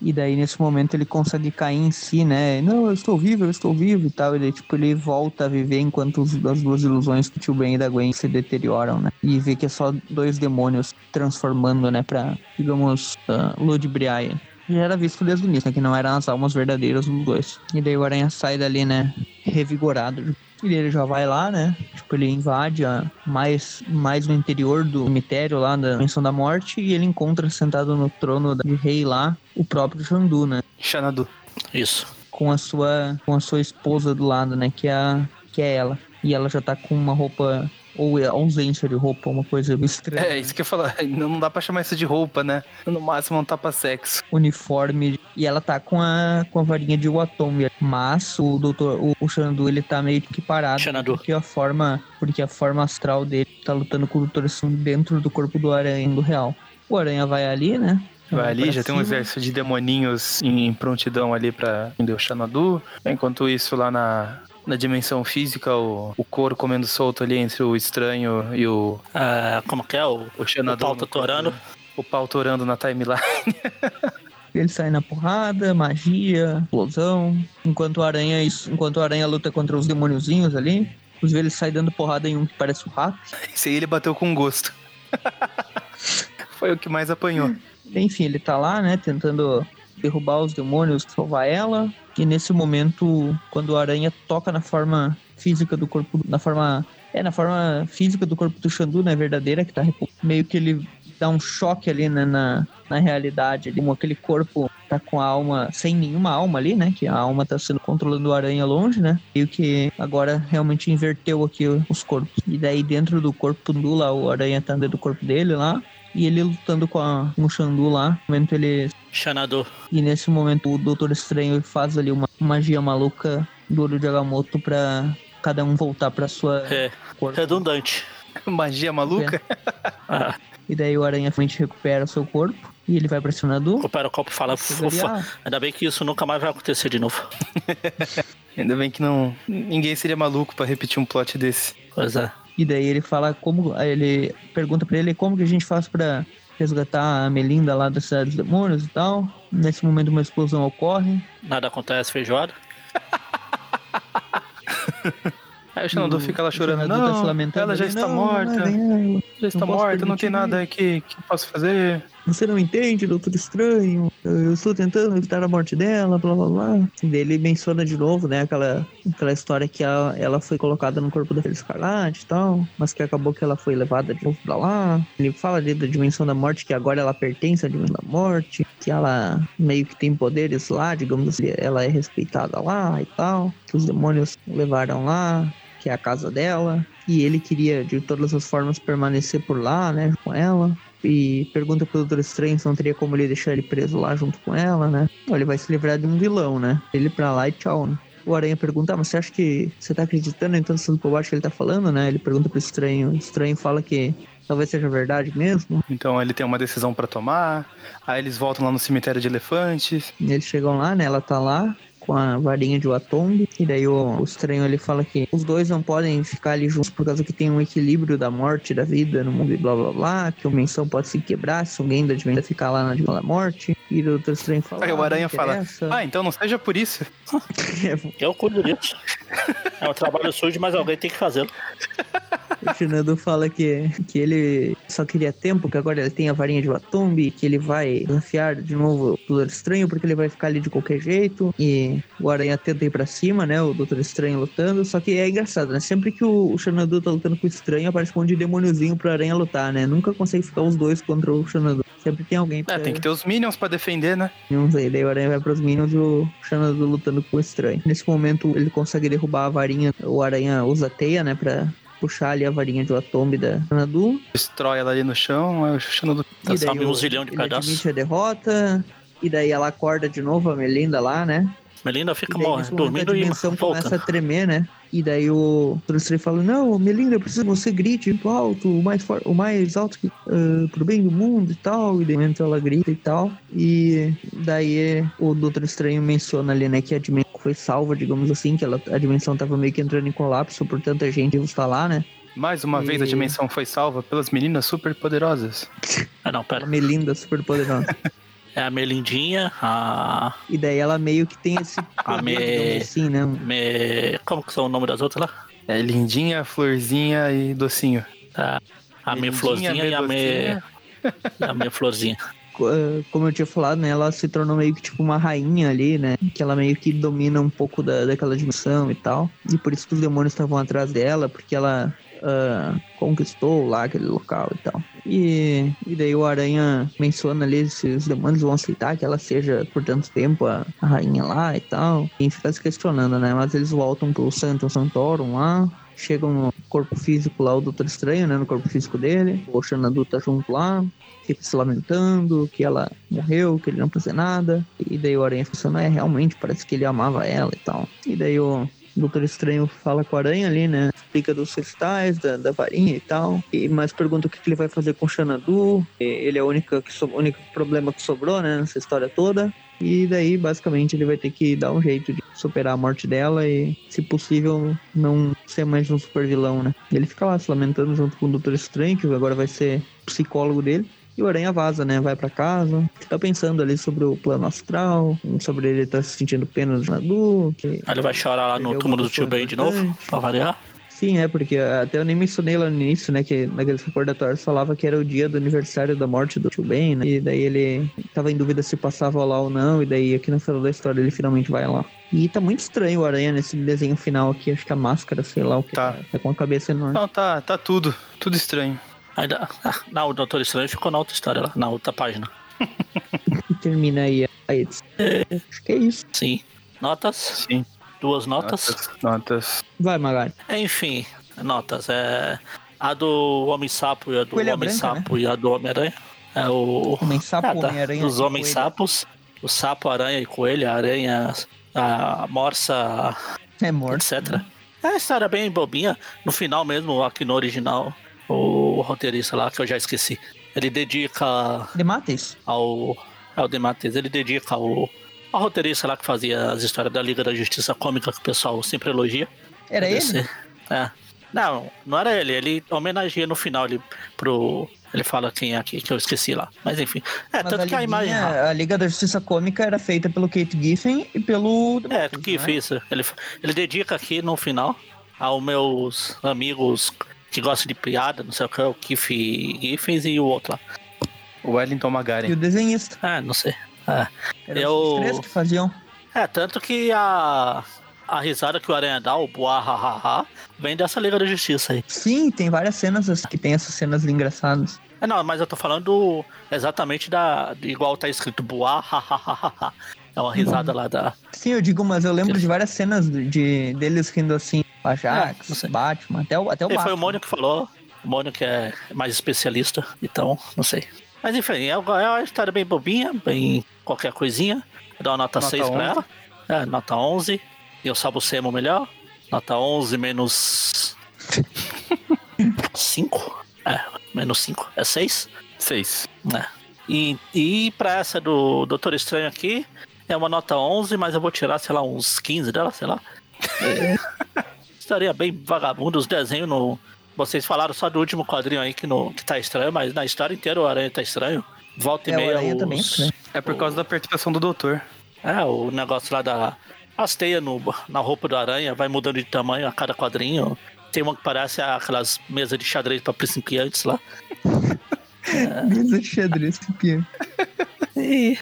E daí, nesse momento, ele consegue cair em si, né? Não, eu estou vivo, eu estou vivo e tal. E daí, tipo, ele volta a viver enquanto os- as duas ilusões do tio Ben e da Gwen se deterioram, né? E vê que é só dois demônios transformando, né? Pra, digamos, ah, ludibriar ele. Já era visto desde o início, né? Que não eram as almas verdadeiras dos dois. E daí o Aranha sai dali, né? Revigorado. E ele já vai lá, né? Tipo, ele invade a, mais, mais no interior do cemitério lá da Menção da Morte e ele encontra sentado no trono de rei lá o próprio Xandu, né? Xanadu. Isso. Com a sua com a sua esposa do lado, né? Que é, a, que é ela. E ela já tá com uma roupa ou é ausência de roupa, uma coisa estranha. É, isso que eu ia falar. Não dá pra chamar isso de roupa, né? No máximo um tapa-sexo. uniforme e ela tá com a, com a varinha de Watome. Mas o doutor, o, o Xandu, ele tá meio que parado. Xanadu. Porque a forma, porque a forma astral dele tá lutando com o Doutor Estranho dentro do corpo do Aranha do real. O Aranha vai ali, né? Vai ali, já tem um cima. exército de demoninhos em prontidão ali pra prender o Xanadu. Enquanto isso, lá na, na dimensão física, o, o couro comendo solto ali entre o estranho e o, É, como que é? O, o Xanadu. o pau tá torando. O pau torando na timeline. Ele sai na porrada, magia, explosão. Enquanto o Aranha, enquanto o Aranha luta contra os demôniozinhos ali. Inclusive ele sai dando porrada em um que parece o rato. Esse aí ele bateu com gosto. Foi o que mais apanhou. Enfim, ele tá lá, né, tentando derrubar os demônios, salvar ela. E nesse momento, quando o Aranha toca na forma física do corpo, na forma, é, na forma física do corpo do Xandu, né, verdadeira, que tá meio que ele dá um choque ali né, na, na realidade, ali, aquele corpo tá com a alma, sem nenhuma alma ali, né, que a alma tá sendo controlando o Aranha longe, né, meio que agora realmente inverteu aqui os corpos. E daí dentro do corpo do lá, o Aranha tá dentro do corpo dele lá, e ele lutando com, a, o Xandu lá, no momento ele Xanadu. e nesse momento o Doutor Estranho faz ali uma magia maluca do olho de Agamotto pra cada um voltar pra sua É, corpo. redundante. Magia maluca? Ah, E daí o Aranha finalmente recupera o seu corpo e ele vai pra Xanadu. recupera o copo e fala, ufa, ah, ainda bem que isso nunca mais vai acontecer de novo. Ainda bem que não. Ninguém seria maluco pra repetir um plot desse. Pois é. E daí ele fala como. Ele pergunta pra ele como que a gente faz pra resgatar a Melinda lá da cidade dos demônios e tal. Nesse momento uma explosão ocorre. Nada acontece feijoada. Aí o Xanadu fica lá chorando. Tá se Não, lamentando ela já ali, está "Não, morta. não é ela. Já está Não posso morta, não tem nada que, que eu possa fazer. Você não entende, doutor estranho. Eu estou tentando evitar a morte dela, blá blá blá. Ele menciona de novo, né, aquela, aquela história que a- ela foi colocada no corpo da Feira Escarlate e tal, mas que acabou que ela foi levada de novo pra lá. Ele fala ali da dimensão da morte, que agora ela pertence à dimensão da morte, que ela meio que tem poderes lá, digamos assim, ela é respeitada lá e tal, que os demônios levaram lá, que é a casa dela. E ele queria, de todas as formas, permanecer por lá, né, com ela e pergunta pro Doutor Estranho se não teria como ele deixar ele preso lá junto com ela, né? Ele vai se livrar de um vilão, né? Ele pra lá e tchau, né? O Aranha pergunta, ah, mas você acha que você tá acreditando em tantas coisas bobagens que ele tá falando, né? Ele pergunta pro Estranho, o Estranho fala que talvez seja verdade mesmo. Então ele tem uma decisão pra tomar. Aí eles voltam lá no cemitério de elefantes. E eles chegam lá, né? Ela tá lá com a varinha de Watombe. E daí o, o estranho ele fala que os dois não podem ficar ali juntos por causa que tem um equilíbrio da morte da vida no mundo e blá blá blá. Que a dimensão pode se quebrar se alguém da dimensão ficar lá na dimensão da morte. E o Doutor Estranho fala. Aí "Ah, o não Aranha fala: interessa." Ah, então não seja por isso. Eu cuido disso. É um trabalho sujo, mas alguém tem que fazê-lo. O Shinadu fala que, que ele só queria tempo, que agora ele tem a varinha de Watombe, que ele vai desafiar de novo o Doutor Estranho, porque ele vai ficar ali de qualquer jeito. E o Aranha tenta ir pra cima, né? O Doutor Estranho lutando. Só que é engraçado, né? Sempre que o, o Xanadu tá lutando com o Estranho, aparece um monte de demôniozinho pro Aranha lutar, né? Nunca consegue ficar os dois contra o Xanadu. Sempre tem alguém pra... É, tem que ter os Minions pra defender, né? Não sei, daí o Aranha vai pros Minions e o Xanadu lutando com o Estranho. Nesse momento, ele consegue derrubar a varinha. O Aranha usa a teia, né? Pra puxar ali a varinha de Watombe da Xanadu. Destrói ela ali no chão. Aí o Xanadu Tá E daí sabe, o- um zilhão de pedaços. admite a derrota. E daí ela acorda de novo, a Melinda lá, né? Melinda E fica daí, morrendo, dormindo a e dimensão começa voltando. a tremer, né? E daí o Doutor fala, não, Melinda, eu preciso que você grite muito alto, o mais, o mais alto que, ah, pro bem do mundo e tal. E daí momento ela grita e tal. E daí o Doutor Estranho menciona ali, né, que a dimensão foi salva, digamos assim, que ela, a dimensão tava meio que entrando em colapso por tanta gente estar lá, né? Mais uma vez a E- dimensão foi salva pelas meninas super poderosas. Ah, não, A pera. Melinda super poderosa. É a Melindinha, a. e daí ela meio que tem esse A Me- assim, né? Me... Como que são o nome das outras lá? É lindinha, florzinha e docinho. A, a minha Melindinha, florzinha e a e a minha florzinha. eh, como eu tinha falado, né, ela se tornou meio que tipo uma rainha ali, né? Que ela meio que domina um pouco da, daquela dimensão e tal. E por isso que os demônios estavam atrás dela, porque ela ah, conquistou lá aquele local e tal. E, e daí o Aranha menciona ali se os demônios vão aceitar que ela seja por tanto tempo a, a rainha lá e tal. E fica se questionando, né? Mas eles voltam pro Santo Santorum lá. Chegam no corpo físico lá, o Doutor Estranho, né? No corpo físico dele. O Xanadu tá junto lá fica se lamentando que ela morreu, que ele não fazia nada. E daí o Aranha pensando, é, realmente, parece que ele amava ela e tal. E daí o Doutor Estranho fala com o Aranha ali, né? Explica dos cristais, da, da varinha e tal. E, mas pergunta o que, que ele vai fazer com o Xanadu. E Ele é o único, que so- único problema que sobrou, né? Nessa história toda. E daí, basicamente, ele vai ter que dar um jeito de superar a morte dela e, se possível, não ser mais um super vilão, né? Ele fica lá se lamentando junto com o Doutor Estranho, que agora vai ser psicólogo dele. E o Aranha vaza, né? Vai pra casa. Fica pensando ali sobre o plano astral, sobre ele estar se sentindo pena do Nadu. Que... Aí ele vai chorar lá no túmulo do tio Ben de novo, pra variar. Sim, é, porque até eu nem mencionei lá no início, né? Que naqueles recordatórios falava que era o dia do aniversário da morte do tio Ben, né? E daí ele tava em dúvida se passava lá ou não. E daí aqui no final da história ele finalmente vai lá. E tá muito estranho o Aranha nesse desenho final aqui. Acho que a máscara, sei lá o que. Tá. Tá com a cabeça enorme. Não, tá, tá tudo. Tudo estranho. Ainda... Ah, Não, o Doutor Estranho ficou na outra história lá, na outra página. E termina aí a edição. Acho que é isso. Sim. Notas? Sim. Duas notas? Notas. Notas. Vai, Magari. Enfim, notas. É... A do Homem-Sapo e a do Homem-Sapo e a do Homem-Aranha. É o... Homem Sapo, Ah, tá. Homem-Aranha. Os Homens-Sapos. O sapo, aranha e coelho, a aranha, a morsa. É morto. etc. É uma história bem bobinha. No final mesmo, aqui no original, o roteirista lá, que eu já esqueci, ele dedica Demates? ao. ao Demates, ele dedica ao. ao roteirista lá que fazia as histórias da Liga da Justiça Cômica que o pessoal sempre elogia. Era ele? É. Não, não era ele. Ele homenageia no final ele, pro. Ele fala quem é aqui, que eu esqueci lá. Mas enfim. É, Mas tanto que a imagem. a Liga da Justiça Cômica era feita pelo Kate Giffen e pelo... É, que né? isso. Ele, ele dedica aqui no final aos meus amigos que gostam de piada, não sei o que, o Keith Giffens e o outro lá. O Wellington E o desenhista. Ah, não sei. É. Eram Eu- os três que faziam. É, tanto que a, a risada que o Aranha dá, o buahahaha, vem dessa Liga da Justiça aí. Sim, tem várias cenas assim, que tem essas cenas engraçadas. É, não, mas eu tô falando exatamente da. igual tá escrito buahahaha. É uma risada lá da. Sim, eu digo, mas eu lembro de várias cenas de, de- deles rindo assim. É, não Ajax, sei. Batman, até o, até o E foi o Batman. Mônio que falou. O Mônio que é mais especialista, então, não sei. Mas enfim, é uma história bem bobinha, bem qualquer coisinha. Eu dou uma nota, Nota 6 pra 11. ela. É, nota 11. E eu salvo o Semo melhor. Nota 11 menos. 5? É, menos 5. É 6? Seis. né? E, e pra essa do Doutor Estranho aqui, é uma nota 11, mas eu vou tirar, sei lá, uns 15 dela, sei lá. É, estaria bem vagabundo os desenhos no. Vocês falaram só do último quadrinho aí que, no, que tá estranho, mas na história inteira o Aranha tá estranho. Volta e É, o meia. Os- também é estranho. É por causa da participação do doutor. É, o negócio lá da. As teias no, na roupa do aranha vai mudando de tamanho a cada quadrinho. Tem uma que parece aquelas mesas de xadrez pra principiantes lá. Mesa de xadrez, que pia. E...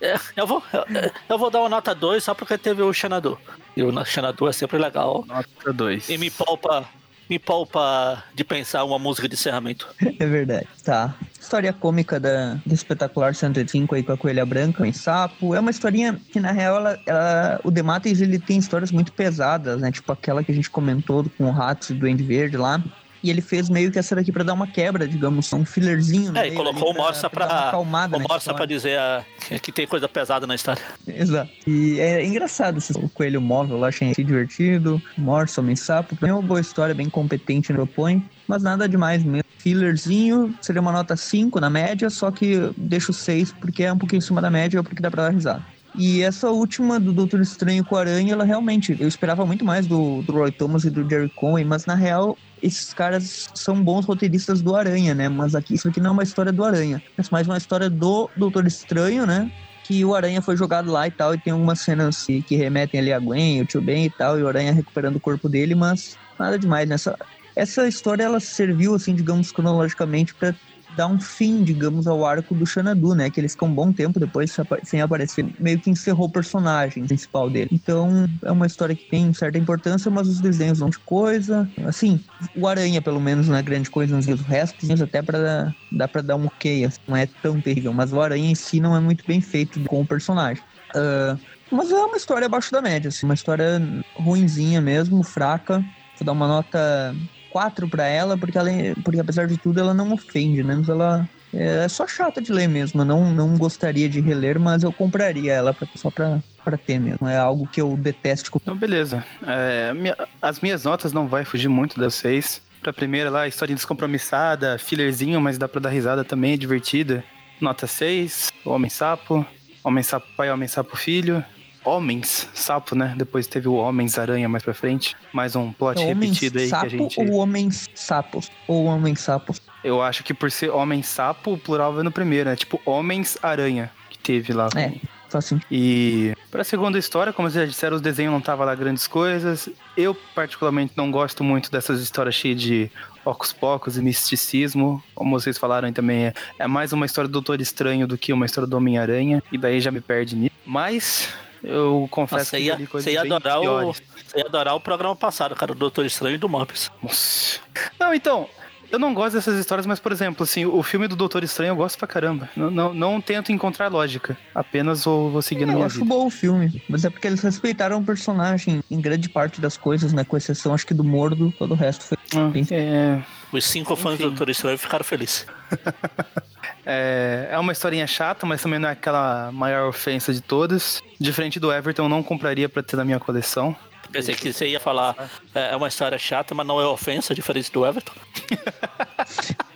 É, eu, vou, eu, eu vou dar uma nota 2 só porque teve o Xanadu. E o Xanadu é sempre legal. Nota dois. E me poupa, me poupa de pensar uma música de encerramento. É verdade. Tá. História cômica da, do espetacular 105 aí com a Coelha Branca, em Sapo. É uma historinha que, na real, ela, ela- o Demates ele tem histórias muito pesadas, né? Tipo aquela que a gente comentou com o Ratos e o Duende Verde lá. E ele fez meio que essa daqui pra dar uma quebra, digamos, um fillerzinho. É, e meio colocou o Morsa uma pra. acalmada O na Morsa pra dizer a- que tem coisa pesada na história. Exato. E é engraçado esse coelho móvel lá, achei divertido. Morsa, homem sapo. Pra é uma boa história, bem competente no propõe. Mas nada demais mesmo. Fillerzinho, seria uma nota 5 na média, só que eu deixo 6 porque é um pouquinho em cima da média, porque dá pra dar risada. E essa última do Doutor Estranho com a Aranha, ela realmente, eu esperava muito mais do, do Roy Thomas e do Jerry Conway, mas na real, esses caras são bons roteiristas do Aranha, né? Mas aqui, isso aqui não é uma história do Aranha, é mais uma história do Doutor Estranho, né? que o Aranha foi jogado lá e tal, e tem algumas cenas que, remetem ali a Gwen, o Tio Ben e tal, e o Aranha recuperando o corpo dele, mas nada demais nessa. Essa história ela serviu, assim, digamos, cronologicamente para dar um fim, digamos, ao arco do Xanadu, né? Que ele ficou um bom tempo depois sem apa- sem aparecer, meio que encerrou o personagem principal dele. Então, é uma história que tem certa importância, mas os desenhos vão de coisa. Assim, o Aranha, pelo menos, não é grande coisa, mas o resto, até para dá pra dar um ok, assim, não é tão terrível, mas o Aranha em si não é muito bem feito com o personagem. Ah, mas é uma história abaixo da média, assim, uma história ruinzinha mesmo, fraca. Vou dar uma nota 4 pra ela, porque, ela, porque apesar de tudo ela não ofende, né? Mas ela é só chata de ler mesmo. Eu não, não gostaria de reler, mas eu compraria ela pra, só pra, pra ter mesmo. É algo que eu detesto. Então, beleza. É, minha- as minhas notas não vai fugir muito das seis. Pra primeira lá, historinha descompromissada, fillerzinho, mas dá pra dar risada também, é divertida. Nota 6, Homem Sapo, Homem Sapo Pai, Homem Sapo Filho. Homens Sapo, né? Depois teve o Homens Aranha mais pra frente. Mais um plot É repetido aí que sapo a gente. ou homens sapos? Ou homens sapos? Eu acho que por ser Homem Sapo, o plural vai no primeiro, né? Tipo Homens Aranha, que teve lá. É, faz sentido. E pra segunda história, como vocês já disseram, os desenhos não tava lá grandes coisas. Eu, particularmente, não gosto muito dessas histórias cheias de ocos pocos e misticismo. Como vocês falaram aí também, é, é mais uma história do Doutor Estranho do que uma história do Homem-Aranha. E daí já me perde nisso. Mas eu confesso Nossa, que ia, eu você ia adorar o, você ia adorar o programa passado, cara, o Doutor Estranho e do Morbius. Nossa. Não, então, eu não gosto dessas histórias, mas, por exemplo, assim, o filme do Doutor Estranho eu gosto pra caramba. Não, não, não tento encontrar lógica. Apenas vou, vou seguir na eu minha acho vida. bom o filme, mas é porque eles respeitaram o personagem em grande parte das coisas, né? Com exceção, acho que do Mordo, todo o resto foi Ah, bem é, Os cinco fãs do Enfim. Doutor Estranho ficaram felizes. É, é uma historinha chata, mas também não é aquela maior ofensa de todas. Diferente do Everton, eu não compraria pra ter na minha coleção. Pensei que você ia falar, é é uma história chata, mas não é ofensa, diferente do Everton.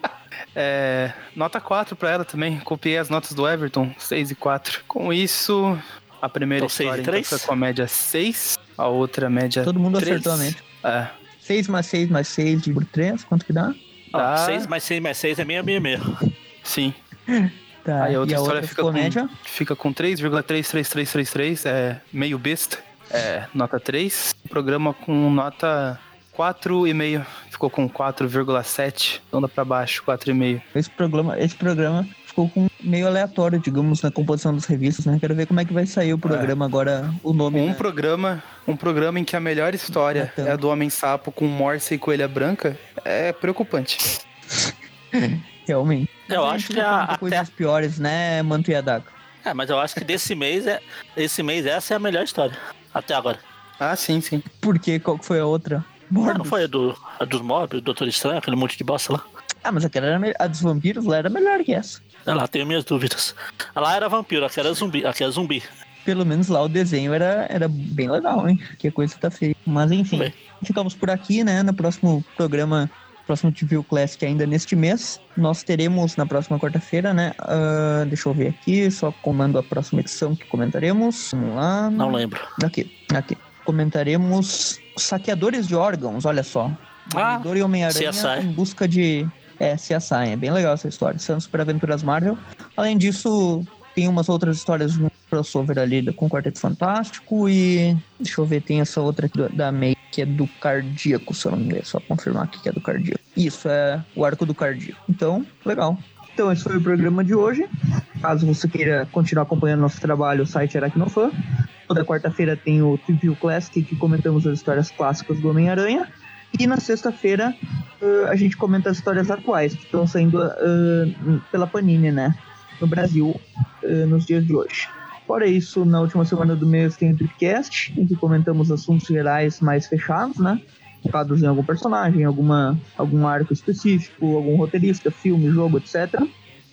É, nota 4 pra ela também. Copiei as notas do Everton, 6 e 4. Com isso, a primeira Então, e história então, com a média 6, a outra média Todo mundo três. acertou a média. É, 6 mais 6 mais 6 por 3, quanto que dá? Ó, Tá. 6 mais 6 mais 6 é meio, meio, meio. Sim. Tá, Aí a outra e a história outra fica com, fica com 3,33333, é meio besta, é nota 3. Programa com nota 4,5, ficou com 4,7, onda pra baixo, 4,5. Esse programa, esse programa ficou com meio aleatório, digamos, na composição das revistas, né? Quero ver como é que vai sair o programa agora, o nome. Um né? programa, um programa em que a melhor história Então. é a do Homem Sapo com Morse e Coelha Branca é preocupante. Realmente. Eu acho que a- até- coisas piores, né, Manto e Adaga? É, mas eu acho que desse mês, é, esse mês essa é a melhor história. Até agora. Ah, sim, sim. Por quê? Qual que foi a outra? Ah, não Morbius. foi a, do, a dos mobs, do Doutor Estranho, aquele monte de bosta lá. Ah, mas aquela era a dos vampiros lá era melhor que essa. Sei lá, tenho minhas dúvidas. Lá era vampiro, aqui era zumbi. Aqui é zumbi. Pelo menos lá o desenho era, era bem legal, hein? Que a coisa tá feia. Mas enfim, Bem. ficamos por aqui, né? No próximo programa, próximo TV Classic ainda neste mês. Nós teremos na próxima quarta-feira, né? ah, deixa eu ver aqui, só comando a próxima edição que comentaremos. Vamos lá. Não lembro. Aqui, aqui. Comentaremos Saqueadores de Órgãos, olha só. Ah, e Homem-Aranha em busca de. É, CSI, é bem legal essa história. São super aventuras Marvel. Além disso, tem umas outras histórias um crossover ali com o Quarteto Fantástico e. Deixa eu ver, tem essa outra aqui da May, que é do Cardíaco, se eu não me engano. Só confirmar aqui que é do Cardíaco. Isso, é o arco do Cardíaco. Então, legal. Então, esse foi o programa de hoje. Caso você queira continuar acompanhando nosso trabalho, o site Aracnofan. Toda quarta-feira tem o Trivia Classic, que comentamos as histórias clássicas do Homem-Aranha. E na sexta-feira eh, a gente comenta as histórias atuais que estão saindo eh, pela Panini, né? No Brasil, eh, nos dias de hoje. Fora isso, na última semana do mês tem o Tripcast, em que comentamos assuntos gerais mais fechados, né? Focados em algum personagem, alguma, algum arco específico, algum roteirista, filme, jogo, etc.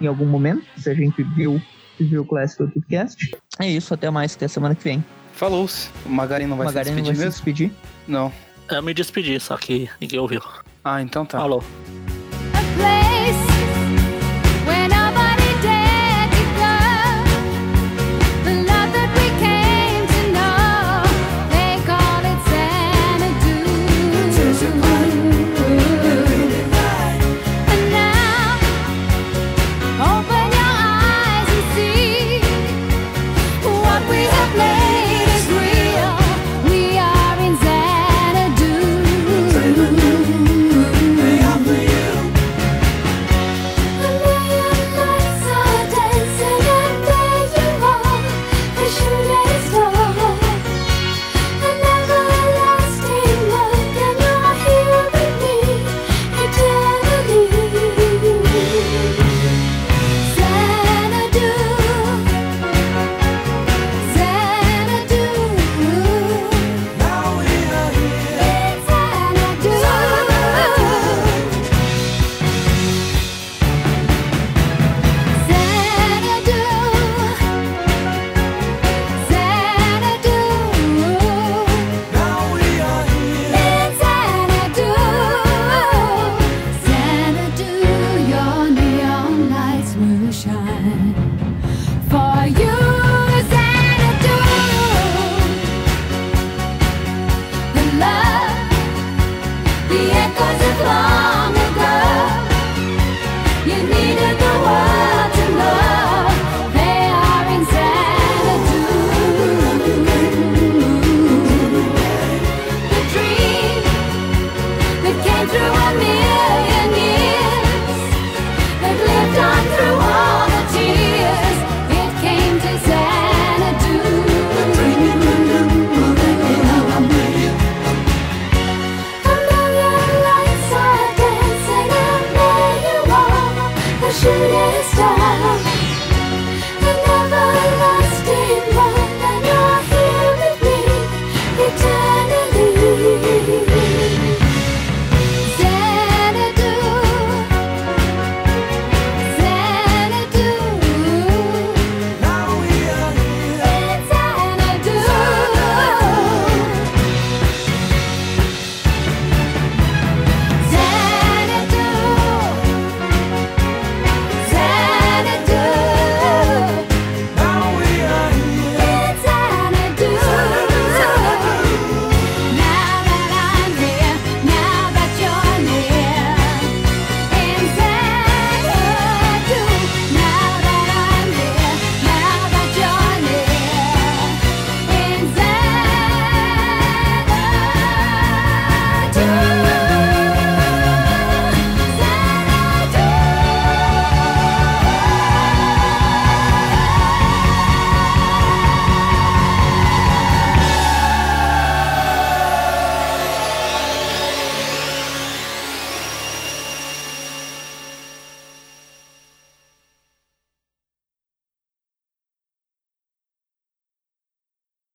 em algum momento, se a gente viu, viu o Classic ou Podcast. É isso, até mais, até semana que vem. Falou. O Magarin não vai Magari se não despedir vai se mesmo? despedir. Não. Eu me despedi, só que ninguém ouviu. Ah, então tá. Falou.